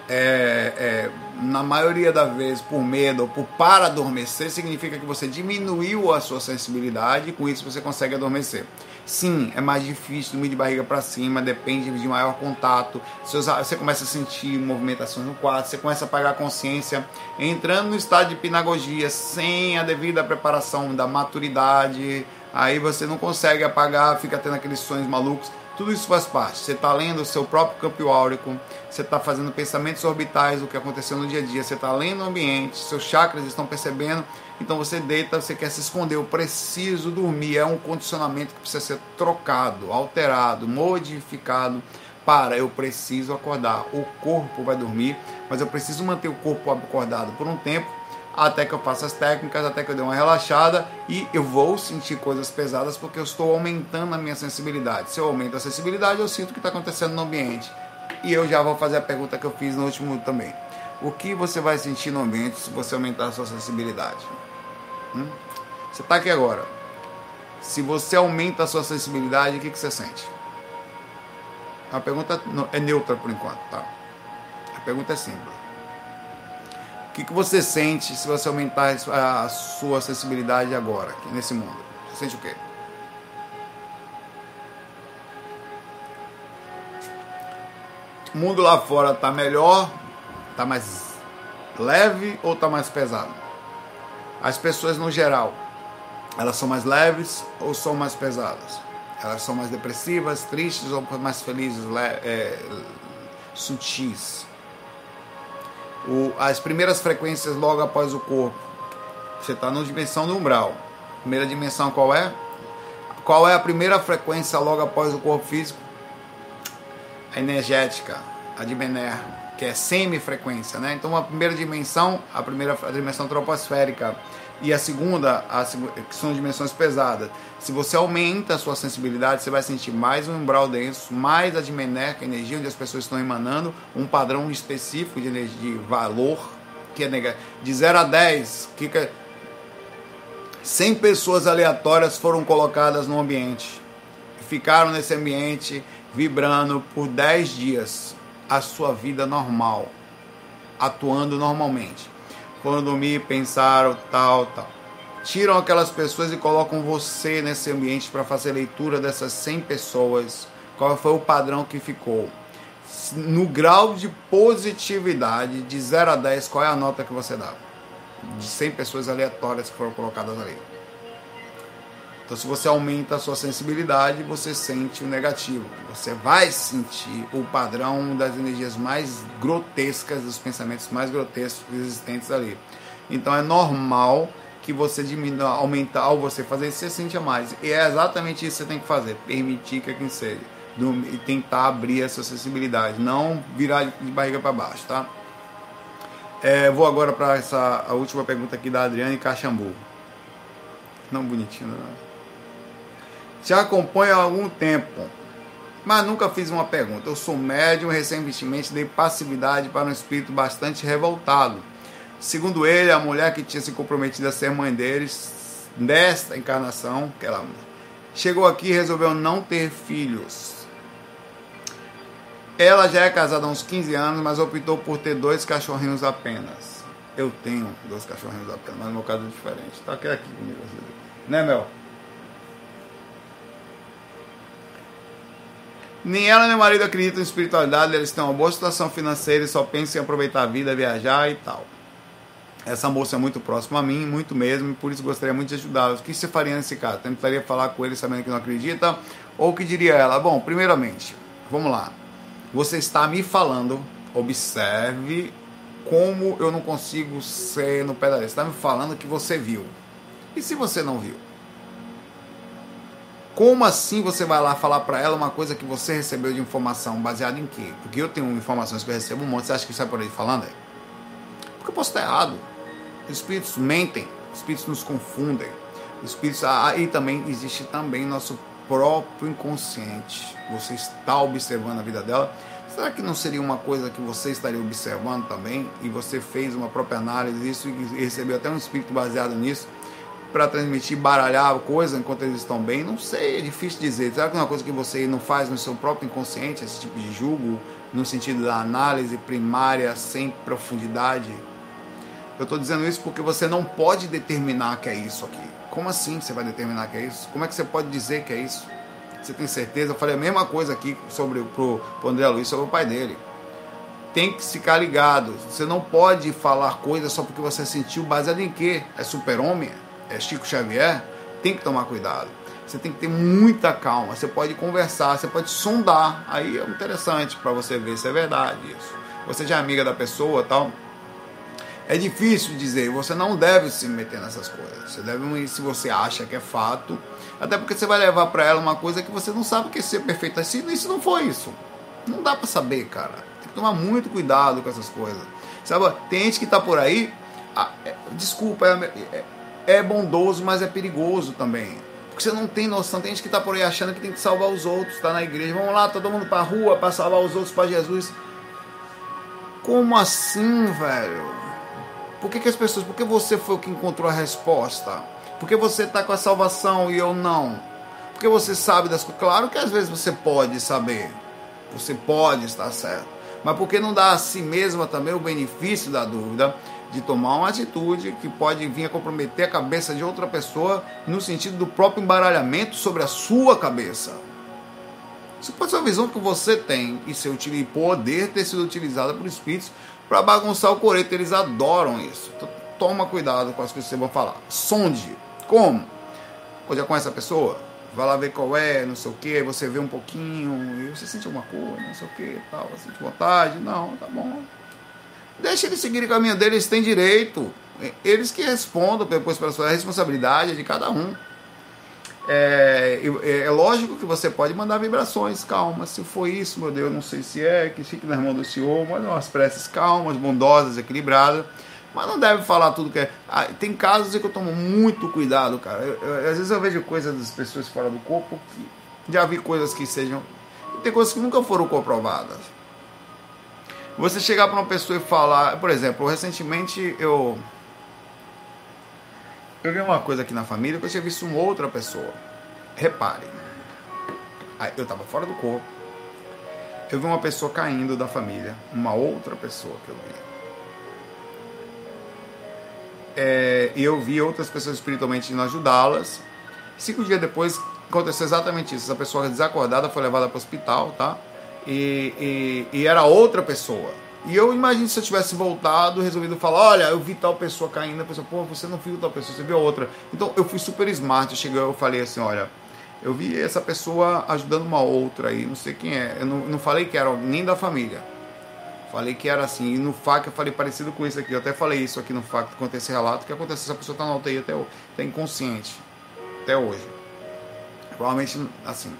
é, é, na maioria das vezes por medo ou por para adormecer, significa que você diminuiu a sua sensibilidade e com isso você consegue adormecer. Sim, é mais difícil dormir de barriga para cima, depende de maior contato. Você começa a sentir movimentações no quarto, você começa a apagar a consciência, entrando no estado de pinagogia sem a devida preparação da maturidade. Aí você não consegue apagar, fica tendo aqueles sonhos malucos. Tudo isso faz parte. Você está lendo o seu próprio campo áurico, você está fazendo pensamentos orbitais do que aconteceu no dia a dia, você está lendo o ambiente, seus chakras estão percebendo, então você deita, você quer se esconder, eu preciso dormir. É um condicionamento que precisa ser trocado, alterado, modificado para eu preciso acordar. O corpo vai dormir, mas eu preciso manter o corpo acordado por um tempo até que eu faça as técnicas, até que eu dê uma relaxada e eu vou sentir coisas pesadas porque eu estou aumentando a minha sensibilidade. Se eu aumento a sensibilidade, eu sinto o que está acontecendo no ambiente. E eu já vou fazer a pergunta que eu fiz no último também. O que você vai sentir no ambiente se você aumentar a sua sensibilidade? Hum? Você está aqui agora. Se você aumenta a sua sensibilidade, o que, que você sente? A pergunta é neutra por enquanto, tá? A pergunta é simples. O que, que você sente se você aumentar a sua sensibilidade agora, nesse mundo? Você sente o quê? O mundo lá fora está melhor, está mais leve ou está mais pesado? As pessoas no geral, elas são mais leves ou são mais pesadas? Elas são mais depressivas, tristes ou mais felizes, é, sutis? O, as primeiras frequências logo após o corpo. Você está na dimensão do umbral. Primeira dimensão qual é? Qual é a primeira frequência logo após o corpo físico? A energética, a Dimener, que é semifrequência, né? Então a primeira dimensão, a primeira a dimensão troposférica e a segunda, a, que são dimensões pesadas. Se você aumenta a sua sensibilidade, você vai sentir mais um umbral denso, mais a dimener, que é a energia onde as pessoas estão emanando, um padrão específico de energia, de valor, que é de 0 a 10, que 100 pessoas aleatórias foram colocadas no ambiente. Ficaram nesse ambiente vibrando por 10 dias a sua vida normal, atuando normalmente foram dormir, pensaram, tal, tal. Tiram aquelas pessoas e colocam você nesse ambiente para fazer leitura dessas 100 pessoas. Qual foi o padrão que ficou? No grau de positividade, de 0 a 10, qual é a nota que você dá? De 100 pessoas aleatórias que foram colocadas ali. Então, se você aumenta a sua sensibilidade, você sente o negativo. Você vai sentir o padrão das energias mais grotescas, dos pensamentos mais grotescos existentes ali. Então, é normal que você diminua, aumentar, ao você fazer isso, você sente mais. E é exatamente isso que você tem que fazer: permitir que quem seja. E tentar abrir essa sensibilidade, não virar de barriga para baixo, tá? É, vou agora para essa a última pergunta aqui da Adriane Cachambu. Não bonitinho, não. Já acompanho há algum tempo, mas nunca fiz uma pergunta. Eu sou médium, recentemente dei passividade para um espírito bastante revoltado. Segundo ele, a mulher que tinha se comprometido a ser mãe deles, nesta encarnação, que ela chegou aqui e resolveu não ter filhos. Ela já é casada há uns 15 anos, mas optou por ter dois cachorrinhos apenas. Eu tenho dois cachorrinhos apenas, mas no meu caso é diferente. Tá aqui, aqui comigo. Né, Mel? Nem ela nem o marido acreditam em espiritualidade, eles têm uma boa situação financeira e só pensam em aproveitar a vida, viajar e tal. Essa moça é muito próxima a mim, muito mesmo, e por isso gostaria muito de ajudá-la. O que você faria nesse caso? Tentaria falar com ele sabendo que não acredita? Ou o que diria ela? Bom, primeiramente, vamos lá. Você está me falando, observe como eu não consigo ser no pé da Você está me falando que você viu. E se você não viu? Como assim você vai lá falar para ela uma coisa que você recebeu de informação baseada em quê? Porque eu tenho informações que eu recebo um monte, você acha que sai por aí falando? É? Porque eu posso estar errado. Os espíritos mentem, os espíritos nos confundem. Os espíritos, aí também existe também nosso próprio inconsciente. Você está observando a vida dela. Será que não seria uma coisa que você estaria observando também e você fez uma própria análise disso e recebeu até um espírito baseado nisso? Para transmitir, baralhar coisa enquanto eles estão bem? Não sei, é difícil dizer. Será que é uma coisa que você não faz no seu próprio inconsciente, esse tipo de julgo, no sentido da análise primária sem profundidade? Eu estou dizendo isso porque você não pode determinar que é isso aqui. Como assim você vai determinar que é isso? Como é que você pode dizer que é isso? Você tem certeza? Eu falei a mesma coisa aqui sobre pro, pro André Luiz, sobre o pai dele. Tem que ficar ligado. Você não pode falar coisas só porque você sentiu baseado em quê? É super-homem? É Chico Xavier, tem que tomar cuidado. Você tem que ter muita calma. Você pode conversar, você pode sondar. Aí é interessante para você ver se é verdade isso. Você já é amiga da pessoa tal. É difícil dizer, você não deve se meter nessas coisas. Você deve, se você acha que é fato, até porque você vai levar para ela uma coisa que você não sabe que é perfeito assim, e se não for isso. Não dá para saber, cara. Tem que tomar muito cuidado com essas coisas. Sabe, tem gente que tá por aí, ah, é, desculpa, é, é, é bondoso, mas é perigoso também. Porque você não tem noção, tem gente que está por aí achando que tem que salvar os outros, está na igreja. Vamos lá, todo mundo para a rua para salvar os outros para Jesus. Como assim, velho? Por que, que as pessoas. Por que você foi o que encontrou a resposta? Por que você está com a salvação e eu não? Porque você sabe das coisas. Claro que às vezes você pode saber. Você pode estar certo. Mas por que não dá a si mesma também o benefício da dúvida? De tomar uma atitude que pode vir a comprometer a cabeça de outra pessoa no sentido do próprio embaralhamento sobre a sua cabeça. Isso pode ser uma visão que você tem e seu poder ter sido utilizada por espíritos para bagunçar o coreto. Eles adoram isso. Então, toma cuidado com as coisas que você vai falar. Sonde. Como? Você já conhece a pessoa? Vai lá ver qual é, não sei o que, você vê um pouquinho, e você sente alguma coisa, não sei o que, tal, sente vontade, não, tá bom. Deixa eles seguirem o caminho deles, eles têm direito. Eles que respondam depois pela sua responsabilidade de cada um. É, é, é, lógico que você pode mandar vibrações, calma, se foi isso, meu Deus, não sei se é, que fique na mão do Senhor, mas umas preces calmas, bondosas, equilibradas, mas não deve falar tudo que é. Ah, tem casos em que eu tomo muito cuidado, cara. Eu, eu, às vezes eu vejo coisas das pessoas fora do corpo que já vi coisas que sejam. Tem coisas que nunca foram comprovadas. Você chegar para uma pessoa e falar, por exemplo, recentemente eu eu vi uma coisa aqui na família que eu tinha visto uma outra pessoa. Repare. Eu estava fora do corpo. Eu vi uma pessoa caindo da família. Uma outra pessoa que eu vi. É, e eu vi outras pessoas espiritualmente indo ajudá-las. Cinco dias depois aconteceu exatamente isso. Essa pessoa desacordada foi levada para o hospital, tá? E, e, e era outra pessoa. E eu imagino se eu tivesse voltado, resolvido falar, olha, eu vi tal pessoa caindo, a pessoa, pô, você não viu tal pessoa, você viu outra. Então eu fui super smart, eu cheguei, eu falei assim, olha, eu vi essa pessoa ajudando uma outra aí, não sei quem é. Eu não, não falei que era nem da família. Falei que era assim, e no FAC eu falei parecido com isso aqui. Eu até falei isso aqui no FAC, quando esse relato, que acontece, essa pessoa está na UTI até está inconsciente, até hoje. Provavelmente, assim,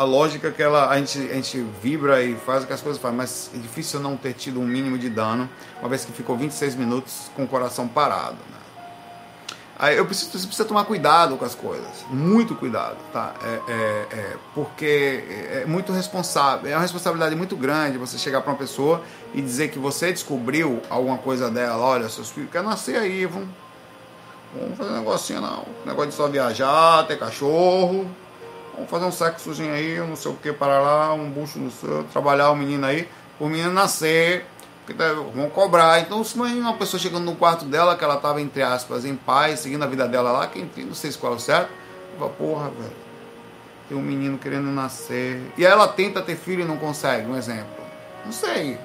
a lógica que ela, a, gente, a gente vibra e faz o que as coisas fazem, mas é difícil não ter tido um mínimo de dano, uma vez que ficou 26 minutos com o coração parado. Né? Aí eu preciso, você precisa tomar cuidado com as coisas, muito cuidado, tá? É, é, é, porque é muito responsável, é uma responsabilidade muito grande você chegar para uma pessoa e dizer que você descobriu alguma coisa dela, olha, seus filhos querem nascer aí, vamos, vamos fazer um negocinho não, negócio de só viajar, ter cachorro, vamos fazer um sexozinho aí, não sei o que, para lá, um bucho no céu, trabalhar o menino aí, o menino nascer, tá, vão cobrar. Então, se uma pessoa chegando no quarto dela, que ela estava, entre aspas, em paz, seguindo a vida dela lá, quem não sei se qual é o certo, fala, porra, velho, tem um menino querendo nascer. E aí ela tenta ter filho e não consegue, um exemplo. Não sei.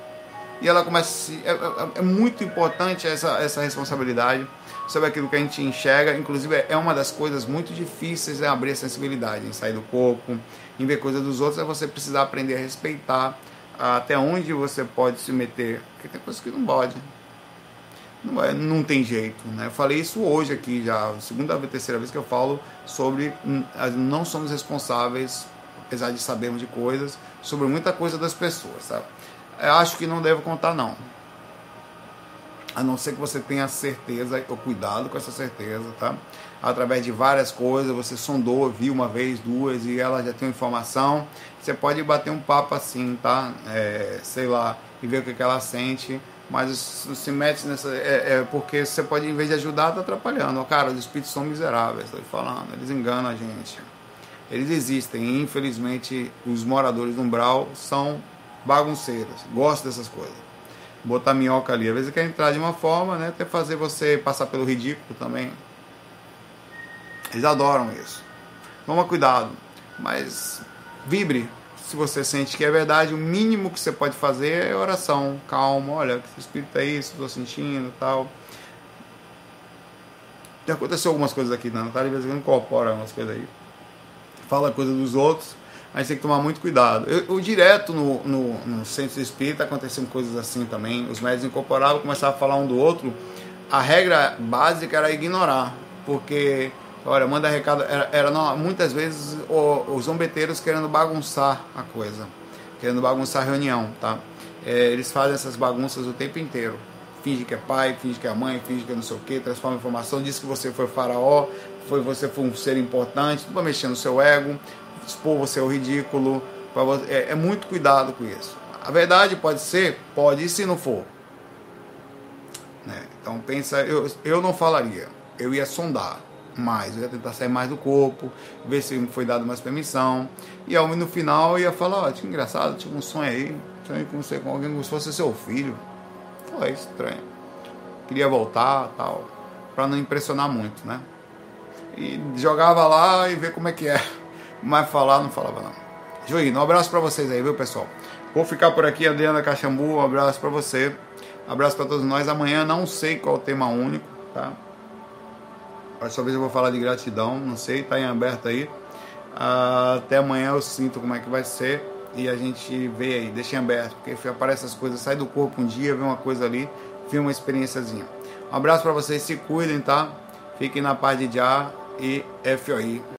E ela começa. É, é, é muito importante essa, essa responsabilidade sobre aquilo que a gente enxerga. Inclusive, é uma das coisas muito difíceis é abrir a sensibilidade, em sair do corpo, em ver coisas dos outros, é você precisar aprender a respeitar até onde você pode se meter, porque tem coisas que não pode. Não, é, não tem jeito, né? Eu falei isso hoje aqui já, segunda vez, terceira vez que eu falo sobre não somos responsáveis, apesar de sabermos de coisas, sobre muita coisa das pessoas, sabe? Eu acho que não devo contar não a não ser que você tenha certeza, ou cuidado com essa certeza, tá? Através de várias coisas, você sondou, viu uma vez, duas, e ela já tem informação, você pode bater um papo assim, tá? É, sei lá, e ver o que, ela sente, mas se mete nessa. É, é, porque você pode, em vez de ajudar, tá atrapalhando. Cara, os espíritos são miseráveis, estou falando, eles enganam a gente. Eles existem, e infelizmente os moradores do umbral são bagunceiros, gostam dessas coisas botar minhoca ali. Às vezes quer entrar de uma forma, né? Até fazer você passar pelo ridículo também. Eles adoram isso. Toma cuidado. Mas vibre. Se você sente que é verdade, o mínimo que você pode fazer é oração. Calma, olha, que espírito é isso, estou sentindo tal. Já aconteceu algumas coisas aqui na Natália, de vez em quando incorpora umas coisas aí. Fala coisa dos outros a gente tem que tomar muito cuidado. Eu, eu direto no, no, no, centro espírita aconteciam coisas assim também. Os médicos incorporavam, começavam a falar um do outro. A regra básica era ignorar, porque, olha, manda recado. Era, era não, muitas vezes os zombeteiros querendo bagunçar a coisa, querendo bagunçar a reunião, tá? É, eles fazem essas bagunças o tempo inteiro. Finge que é pai, finge que é mãe, finge que é não sei o que, transforma informação, diz que você foi faraó, foi você foi um ser importante, tudo para mexer no seu ego expor você ao ridículo. Você, é, é, muito cuidado com isso. A verdade pode ser, pode e se não for. Né? Então pensa, eu, eu não falaria, eu ia sondar mais, eu ia tentar sair mais do corpo, ver se me foi dado mais permissão. E ao no final ia falar, ó, oh, tinha engraçado, tive um sonho aí, sonhei com você com alguém como se fosse seu filho. Foi estranho. queria voltar tal, para não impressionar muito, né? E jogava lá e ver como é que é. Mas falar não falava não. Juíno, um abraço para vocês aí, viu, pessoal? Vou ficar por aqui, Adriana Caxambu, um abraço para você. Um abraço para todos nós. Amanhã não sei qual o tema único, tá? Dessa vez eu vou falar de gratidão, não sei, tá em aberto aí. Até amanhã eu sinto como é que vai ser e a gente vê aí, deixa em aberto, porque aparece as coisas, sai do corpo um dia, vê uma coisa ali, vê uma experiênciazinha. Um abraço para vocês, se cuidem, tá? Fiquem na paz de já e FOI.